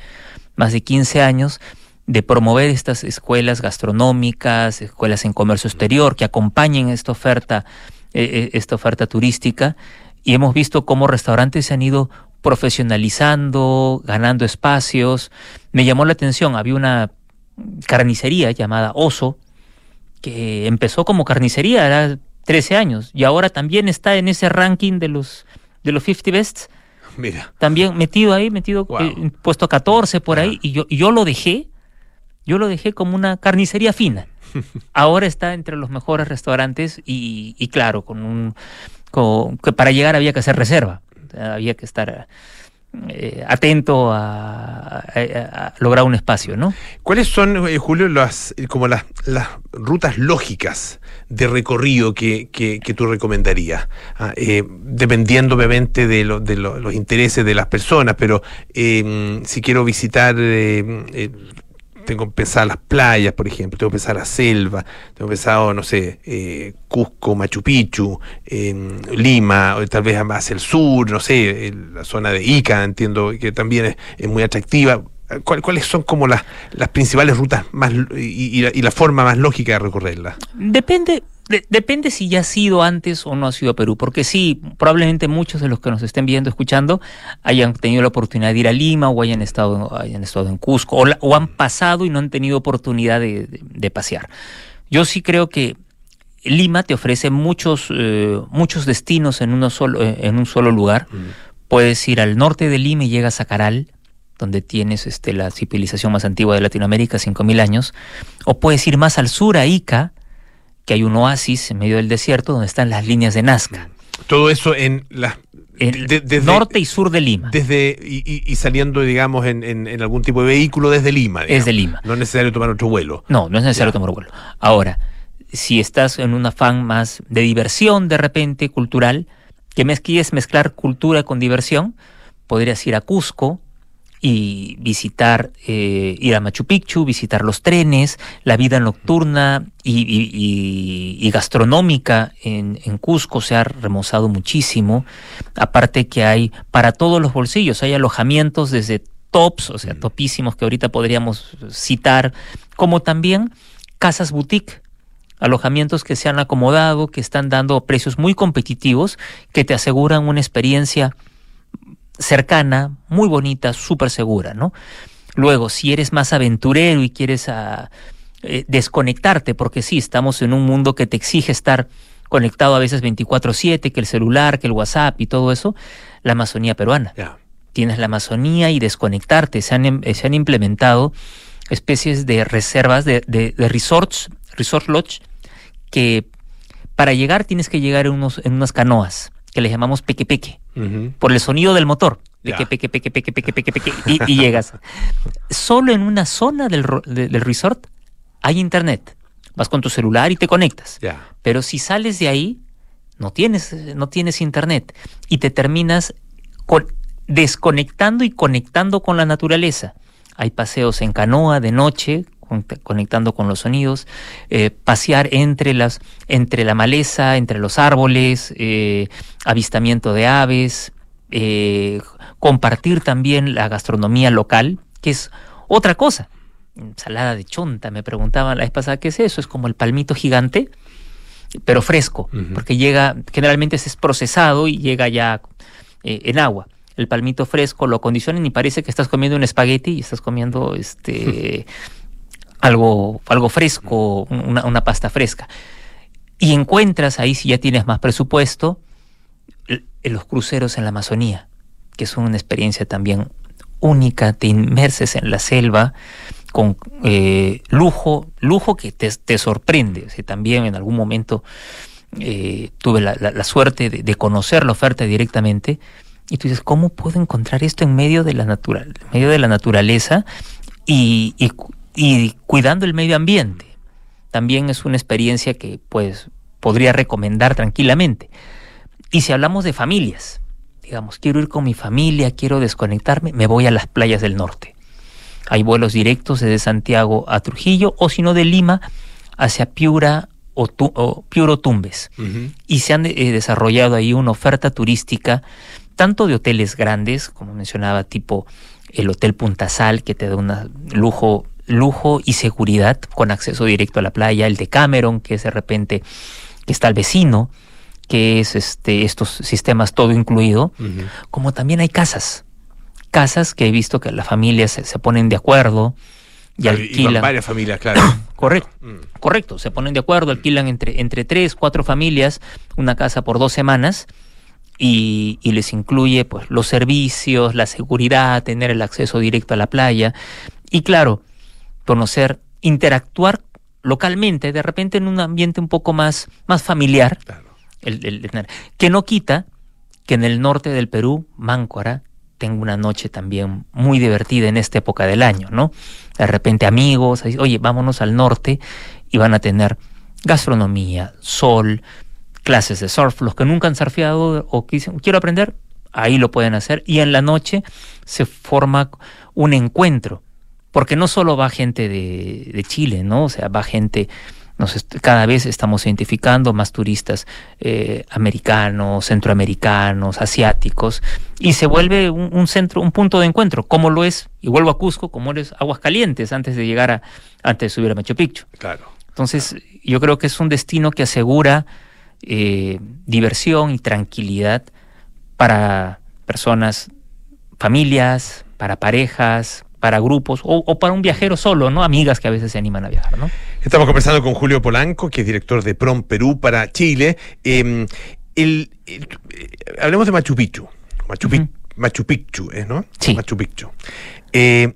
más de 15 años de promover estas escuelas gastronómicas, escuelas en comercio exterior que acompañen esta oferta, eh, eh, esta oferta turística y hemos visto cómo restaurantes se han ido profesionalizando, ganando espacios. Me llamó la atención, había una carnicería llamada Oso que empezó como carnicería, era 13 años y ahora también está en ese ranking de los de los 50 bests Mira. también metido ahí, metido Wow. eh, puesto 14 por ahí, y yo, y yo lo dejé, yo lo dejé como una carnicería fina. Ahora está entre los mejores restaurantes y, claro, con un que para llegar había que hacer reserva, había que estar eh, atento a, lograr un espacio, ¿no? ¿Cuáles son, eh, Julio, las como las, las rutas lógicas de recorrido que, que, tú recomendarías? Ah, eh, dependiendo obviamente de, lo- de lo- los intereses de las personas, pero si quiero visitar, tengo pensadas las playas, por ejemplo, tengo pensado la selva, tengo pensado, no sé, eh, Cusco, Machu Picchu, eh, Lima, o tal vez hacia el sur, no sé, el- la zona de Ica, entiendo que también es, muy atractiva eh, ¿cuál- ¿cuáles son como las, las principales rutas más y, y la, y la forma más lógica de recorrerlas? Depende, de- depende si ya ha sido antes o no ha sido a Perú, porque sí, probablemente muchos de los que nos estén viendo, escuchando, hayan tenido la oportunidad de ir a Lima o hayan estado, hayan estado en Cusco o, la- o han pasado y no han tenido oportunidad de, de- de pasear. Yo sí creo que Lima te ofrece muchos, eh, muchos destinos en, uno solo, eh, en un solo lugar. Puedes ir al norte de Lima y llegas a Caral, donde tienes este, la civilización más antigua de Latinoamérica, 5.000 años. O puedes ir más al sur, a Ica, que hay un oasis en medio del desierto donde están las líneas de Nazca. Todo eso en las de- desde- norte y sur de Lima. desde y, saliendo, digamos, en, en- en algún tipo de vehículo desde Lima. digamos. Desde Lima. No es necesario tomar otro vuelo. No, no es necesario Ya. tomar vuelo. Ahora, si estás en un afán más de diversión, de repente, cultural, que mez- quieres mezclar cultura con diversión, podrías ir a Cusco y visitar, eh, ir a Machu Picchu, visitar los trenes, la vida nocturna y, y- y- y gastronómica en, en Cusco se ha remozado muchísimo. Aparte que hay para todos los bolsillos, hay alojamientos desde tops, o sea, topísimos que ahorita podríamos citar, como también casas boutique, alojamientos que se han acomodado, que están dando precios muy competitivos, que te aseguran una experiencia cercana, muy bonita, súper segura, ¿no? Luego, si eres más aventurero y quieres ah, eh, desconectarte, porque sí, estamos en un mundo que te exige estar conectado a veces 24/7, que el celular, que el WhatsApp y todo eso, la Amazonía peruana. Tienes la Amazonía y desconectarte. Se han, em- se han implementado especies de reservas, de, de- de resorts, resort lodge, que para llegar tienes que llegar en, unos, en unas canoas, que le llamamos peque peque Ujú. por el sonido del motor. Ya. Peque, peque, peque, peque, peque, peque, peque, y, y llegas. Solo en una zona del, de- del resort hay internet. Vas con tu celular y te conectas. Pero si sales de ahí, no tienes, no tienes internet. Y te terminas con- desconectando y conectando con la naturaleza. Hay paseos en canoa de noche, conectando con los sonidos, eh, pasear entre las, entre la maleza, entre los árboles, eh, avistamiento de aves, eh, compartir también la gastronomía local, que es otra cosa. Ensalada de chonta, me preguntaban la vez pasada, ¿qué es eso? Es como el palmito gigante, pero fresco, porque llega, generalmente es procesado y llega ya en agua. El palmito fresco lo acondicionan y parece que estás comiendo un espagueti y estás comiendo este algo, algo fresco, una, una pasta fresca. Y encuentras ahí, si ya tienes más presupuesto, en los cruceros en la Amazonía, que son una experiencia también única, te inmerses en la selva con eh, lujo, lujo que te, te sorprende. También en algún momento eh, tuve la, la- suerte de, conocer la oferta directamente y tú dices, ¿cómo puedo encontrar esto en medio de la, natural, medio de la naturaleza y, y cuidando el medio ambiente? También es una experiencia que pues podría recomendar tranquilamente. Y si hablamos de familias, digamos, quiero ir con mi familia, quiero desconectarme, me voy a las playas del norte. Hay vuelos directos desde Santiago a Trujillo o si no de Lima hacia Piura o, Tu- o Piuro Tumbes. Y se han eh, desarrollado ahí una oferta turística, tanto de hoteles grandes, como mencionaba, tipo el Hotel Punta Sal, que te da un lujo, lujo y seguridad con acceso directo a la playa, el de Cameron, que es de repente, que está al vecino, que es este, estos sistemas todo incluido, como también hay casas. Casas que he visto que las familias se, se ponen de acuerdo y alquilan. varias familias, claro. Correcto. Mm. Correcto, se ponen de acuerdo, alquilan entre, entre tres, cuatro familias una casa por dos semanas y, y les incluye pues, los servicios, la seguridad, tener el acceso directo a la playa y claro, conocer, interactuar localmente, de repente en un ambiente un poco más, más familiar, Claro. el- el- el- que no quita que en el norte del Perú, Máncora, tenga una noche también muy divertida en esta época del año, ¿no? De repente amigos, oye, vámonos al norte y van a tener gastronomía, sol, clases de surf, los que nunca han surfeado o que dicen, quiero aprender, ahí lo pueden hacer y en la noche se forma un encuentro, porque no solo va gente de, de Chile, ¿no? O sea, va gente Nos cada vez estamos identificando más turistas eh, americanos, centroamericanos, asiáticos, y se vuelve un, un centro, un punto de encuentro, como lo es, y vuelvo a Cusco, como lo es Aguascalientes antes de llegar a, antes de subir a Machu Picchu. Claro. Entonces, yo creo que es un destino que asegura eh, diversión y tranquilidad para personas, familias, para parejas, para grupos o, o para un viajero solo, ¿no? Amigas que a veces se animan a viajar, ¿no? Estamos conversando con Julio Polanco, que es director de PROM Perú para Chile. Eh, el- el- eh, hablemos de Machu Picchu. Machu, Pic- Machu Picchu, ¿es, no? Sí. Machu Picchu. Eh,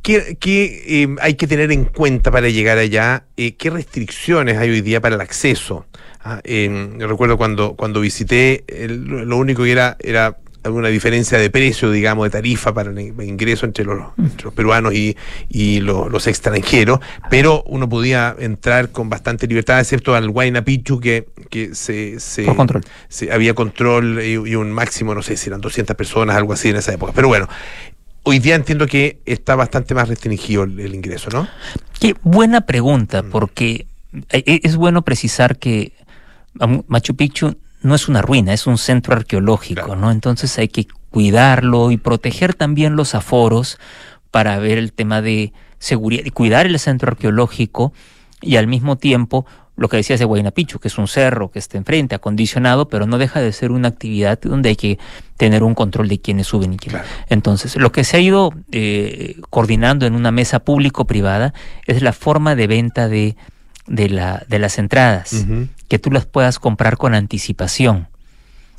¿Qué, qué, eh, hay que tener en cuenta para llegar allá? Eh, ¿Qué restricciones hay hoy día para el acceso? Ah, eh, yo recuerdo cuando, cuando visité, el- lo único que era era una diferencia de precio, digamos, de tarifa para el in- ingreso entre los, entre los peruanos y, y lo- los extranjeros, pero uno podía entrar con bastante libertad, excepto al Huayna Picchu, que, que se, se- Por control. se- había control y, y un máximo, no sé si eran 200 personas, algo así en esa época. Pero bueno, hoy día entiendo que está bastante más restringido el, el ingreso, ¿no? Qué buena pregunta, porque e- e- es bueno precisar que Machu Picchu no es una ruina, es un centro arqueológico, ¿no? Entonces hay que cuidarlo y proteger también los aforos para ver el tema de seguridad y cuidar el centro arqueológico y al mismo tiempo lo que decías de Huayna Picchu, que es un cerro que está enfrente, acondicionado, pero no deja de ser una actividad donde hay que tener un control de quiénes suben y quiénes. Entonces, lo que se ha ido eh, coordinando en una mesa público-privada es la forma de venta de, de, la, de las entradas, que tú las puedas comprar con anticipación.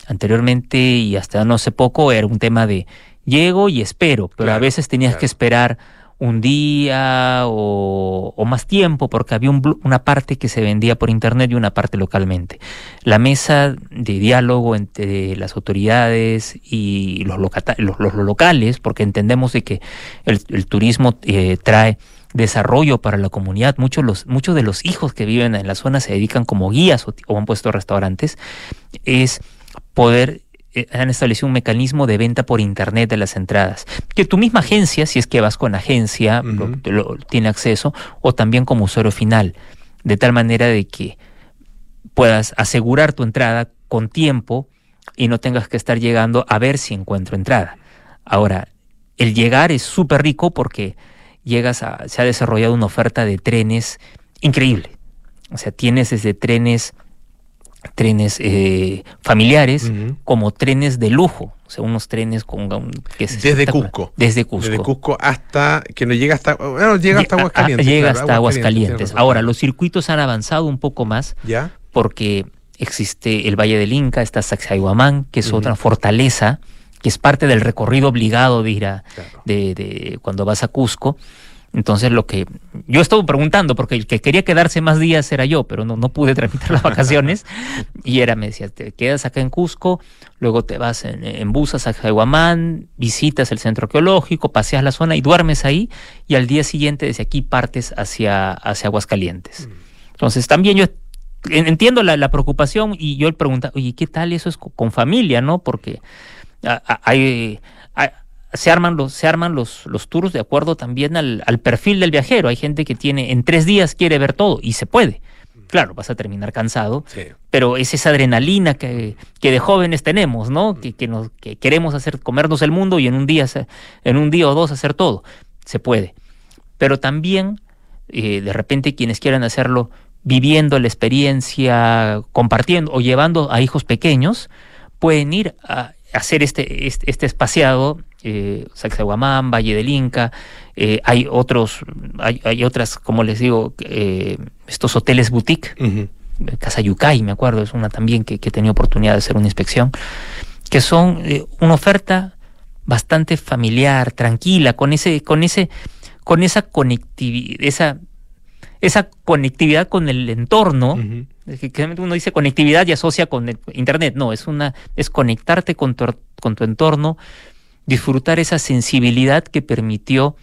Anteriormente y hasta no hace poco era un tema de llego y espero, pero a veces tenías que esperar un día o, o más tiempo porque había un una parte que se vendía por internet y una parte localmente. La mesa de diálogo entre las autoridades y los, locata- los, los locales, porque entendemos de que el, el turismo eh, trae desarrollo para la comunidad. Muchos, los, muchos de los hijos que viven en la zona se dedican como guías o, o han puesto restaurantes. Es poder eh, han establecido un mecanismo de venta por internet de las entradas. Que tu misma agencia, si es que vas con agencia, lo- lo- tiene acceso, o también como usuario final, de tal manera de que puedas asegurar tu entrada con tiempo y no tengas que estar llegando a ver si encuentro entrada. Ahora, el llegar es súper rico porque llegas a, se ha desarrollado una oferta de trenes increíble. O sea, tienes desde trenes trenes eh, familiares como trenes de lujo, o sea, unos trenes con un- que es Desde. Cusco. Desde Cusco. Desde Cusco hasta que no llega hasta bueno, llega hasta Aguascalientes. llega claro, hasta Aguascalientes. Ahora, los circuitos han avanzado un poco más ¿Ya? porque existe el Valle del Inca, está Sacsayhuamán, que es otra fortaleza, que es parte del recorrido obligado de ir a, de, de cuando vas a Cusco. Entonces lo que yo estuve preguntando, porque el que quería quedarse más días era yo, pero no, no pude tramitar las vacaciones. y era, me decía, te quedas acá en Cusco, luego te vas en, en bus a Sacsayhuamán, visitas el centro arqueológico, paseas la zona y duermes ahí, y al día siguiente desde aquí partes hacia, hacia Aguascalientes. Entonces también yo en- entiendo la, la preocupación y yo le preguntaba, oye, ¿qué tal eso es co- con familia, no? Porque hay, hay- se arman los se arman los, los tours de acuerdo también al, al perfil del viajero. Hay gente que tiene en tres días quiere ver todo y se puede. Claro, vas a terminar cansado, pero es esa adrenalina que, que de jóvenes tenemos, ¿no? Que, que, nos, que queremos hacer comernos el mundo y en un día en un día o dos hacer todo. Se puede. Pero también eh, de repente quienes quieran hacerlo viviendo la experiencia, compartiendo o llevando a hijos pequeños, pueden ir a hacer este, este, este espaciado, eh, Sacsayhuamán, Valle del Inca, eh, hay otros, hay, hay otras, como les digo, eh, estos hoteles boutique, Casa Yucay, me acuerdo, es una también que, que he tenido oportunidad de hacer una inspección, que son eh, una oferta bastante familiar, tranquila, con ese, con ese, con esa conectividad, esa, esa conectividad con el entorno. es que uno dice conectividad y asocia con el internet. No, es una, es conectarte con tu, con tu entorno, disfrutar esa sensibilidad que permitió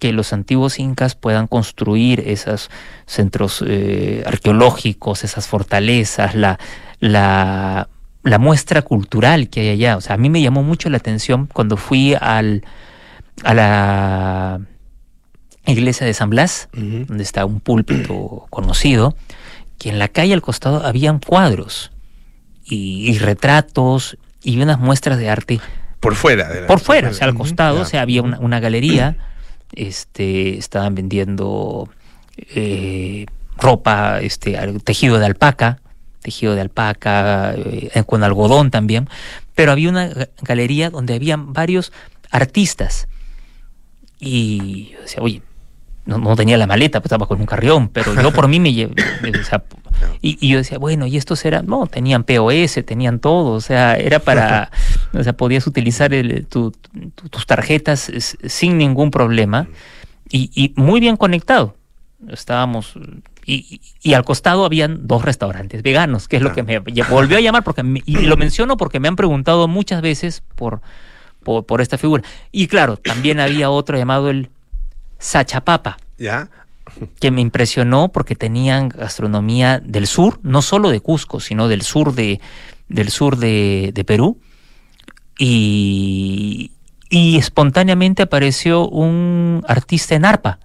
que los antiguos incas puedan construir esos centros eh, arqueológicos, esas fortalezas, la, la, la muestra cultural que hay allá. O sea, a mí me llamó mucho la atención cuando fui al, a la iglesia de San Blas, donde está un púlpito conocido, que en la calle al costado habían cuadros y, y retratos y unas muestras de arte. Por fuera. de la- por fuera, o sea, al costado, o sea, había una, una galería, este, estaban vendiendo eh, ropa, este, tejido de alpaca, tejido de alpaca, eh, con algodón también, pero había una ga- galería donde habían varios artistas. Y yo decía, oye, no, no tenía la maleta, pues estaba con un carrión, pero yo por mí me llevé. o sea, y, y yo decía, bueno, ¿y estos eran? No, tenían POS, tenían todo, o sea, era para, o sea, podías utilizar el- tu- tu- tus tarjetas sin ningún problema y, y muy bien conectado. Estábamos, y, y- y al costado habían dos restaurantes veganos, que es lo que me volvió a llamar, porque me- y lo menciono porque me han preguntado muchas veces por, por, por esta figura. Y claro, también había otro llamado el Sachapapa ¿Ya? que me impresionó porque tenían gastronomía del sur, no solo de Cusco, sino del sur de, del sur de, de Perú. Y, y espontáneamente apareció un artista en arpa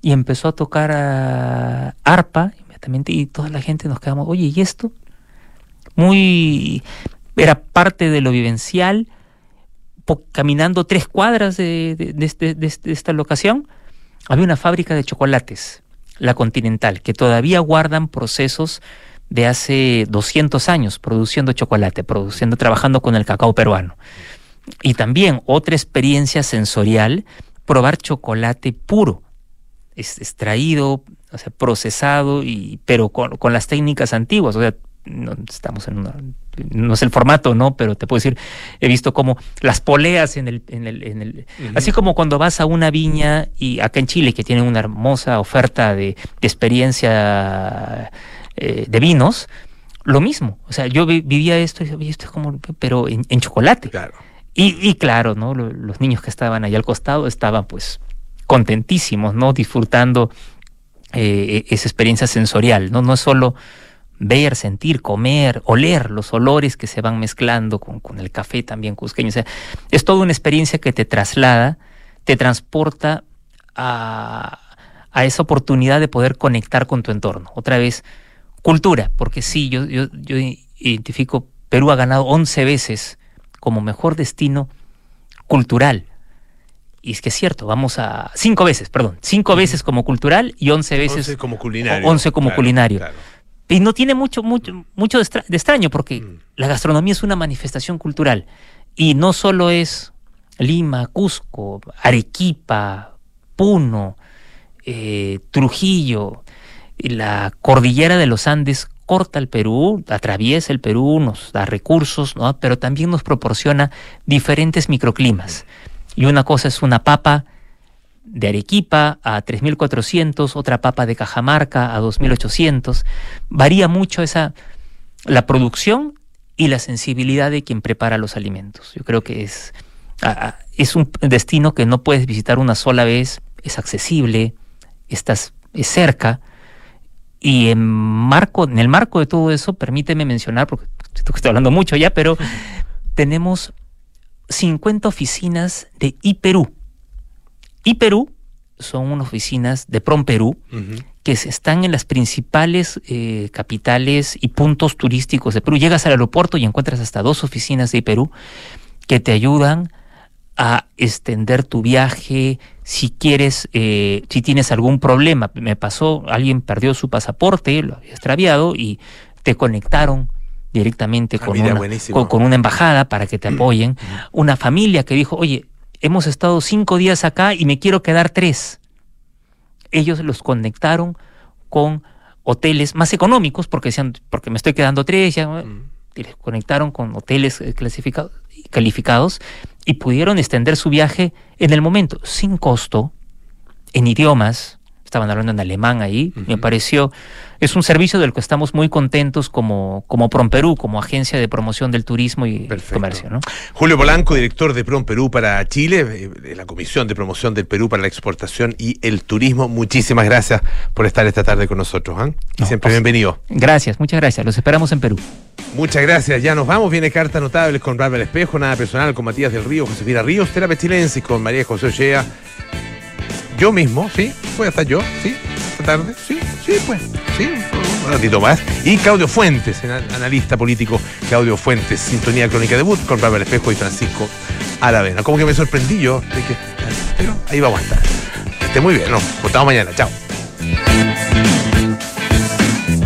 y empezó a tocar arpa inmediatamente y toda la gente nos quedamos, oye, ¿y esto? Muy, era parte de lo vivencial, caminando tres cuadras de, este- este- de esta locación, había una fábrica de chocolates, la Continental, que todavía guardan procesos de hace 200 años produciendo chocolate, produciendo, trabajando con el cacao peruano. Y también otra experiencia sensorial, probar chocolate puro, extraído, o sea, procesado, y, pero con, con las técnicas antiguas. O sea, no estamos en una, no es el formato, ¿no? Pero te puedo decir, he visto como las poleas en el, en el, en el así como cuando vas a una viña y acá en Chile que tienen una hermosa oferta de, de experiencia eh, de vinos, lo mismo. O sea, yo vi- vivía esto y decía, "Oye, esto es como, pero en, en chocolate. Claro. Y, y claro, ¿no? Lo- Los niños que estaban allá al costado estaban pues contentísimos, ¿no? Disfrutando eh, esa experiencia sensorial, ¿no? No es solo ver, sentir, comer, oler los olores que se van mezclando con, con el café también cusqueño. O sea, es toda una experiencia que te traslada, te transporta a, a esa oportunidad de poder conectar con tu entorno. Otra vez, cultura, porque sí, yo, yo, yo identifico, Perú ha ganado 11 veces como mejor destino cultural. Y es que es cierto, vamos a... Cinco veces, perdón. Cinco veces como cultural y 11 veces... 11 como culinario. 11 como Claro, culinario. claro. Y no tiene mucho, mucho, mucho de, extra- de extraño porque Mm. la gastronomía es una manifestación cultural. Y no solo es Lima, Cusco, Arequipa, Puno, eh, Trujillo, la cordillera de los Andes corta el Perú, atraviesa el Perú, nos da recursos, ¿no? pero también nos proporciona diferentes microclimas. Y una cosa es una papa de Arequipa a 3.400, otra papa de Cajamarca a 2.800. Varía mucho esa, la producción y la sensibilidad de quien prepara los alimentos. Yo creo que es, es un destino que no puedes visitar una sola vez, es accesible, estás es cerca. Y en, marco, en el marco de todo eso, permíteme mencionar, porque estoy hablando mucho ya, pero tenemos 50 oficinas de IPerú. IPerú son unas oficinas de Prom Perú Ujú. que se- están en las principales eh, capitales y puntos turísticos de Perú. Llegas al aeropuerto y encuentras hasta dos oficinas de Perú que te ayudan a extender tu viaje si quieres, eh, si tienes algún problema. Me pasó, alguien perdió su pasaporte, lo había extraviado y te conectaron directamente Ah, con, mira, una, con, con una embajada para que te apoyen. Una familia que dijo, oye, hemos estado cinco días acá y me quiero quedar tres ellos los conectaron con hoteles más económicos porque decían, porque me estoy quedando tres, ya, Mm. y les conectaron con hoteles eh, clasificados, calificados y pudieron extender su viaje en el momento, sin costo, en idiomas. Estaban hablando en alemán ahí, me pareció, es un servicio del que estamos muy contentos como, como Promperú, como agencia de promoción del turismo y comercio, ¿no? Julio Polanco, director de PROM Perú para Chile, eh, de la Comisión de Promoción del Perú para la Exportación y el Turismo. Muchísimas gracias por estar esta tarde con nosotros. ¿ah? Y siempre bienvenido. Gracias, muchas gracias. Los esperamos en Perú. Muchas gracias. Ya nos vamos. Viene Cartas Notables con Bárbara Espejo, Nada Personal con Matías del Río, Josefina Ríos, Terapia Chilensis con María José Ochea. Yo mismo, sí, voy a estar yo, sí, esta tarde, sí, sí, pues, sí, un ratito más. Y Claudio Fuentes, analista político Claudio Fuentes, Sintonía Crónica Debut con Rafael Espejo y Francisco Aravena. Como que me sorprendí yo de pero ahí vamos a estar. Que esté muy bien, nos juntamos mañana, chao.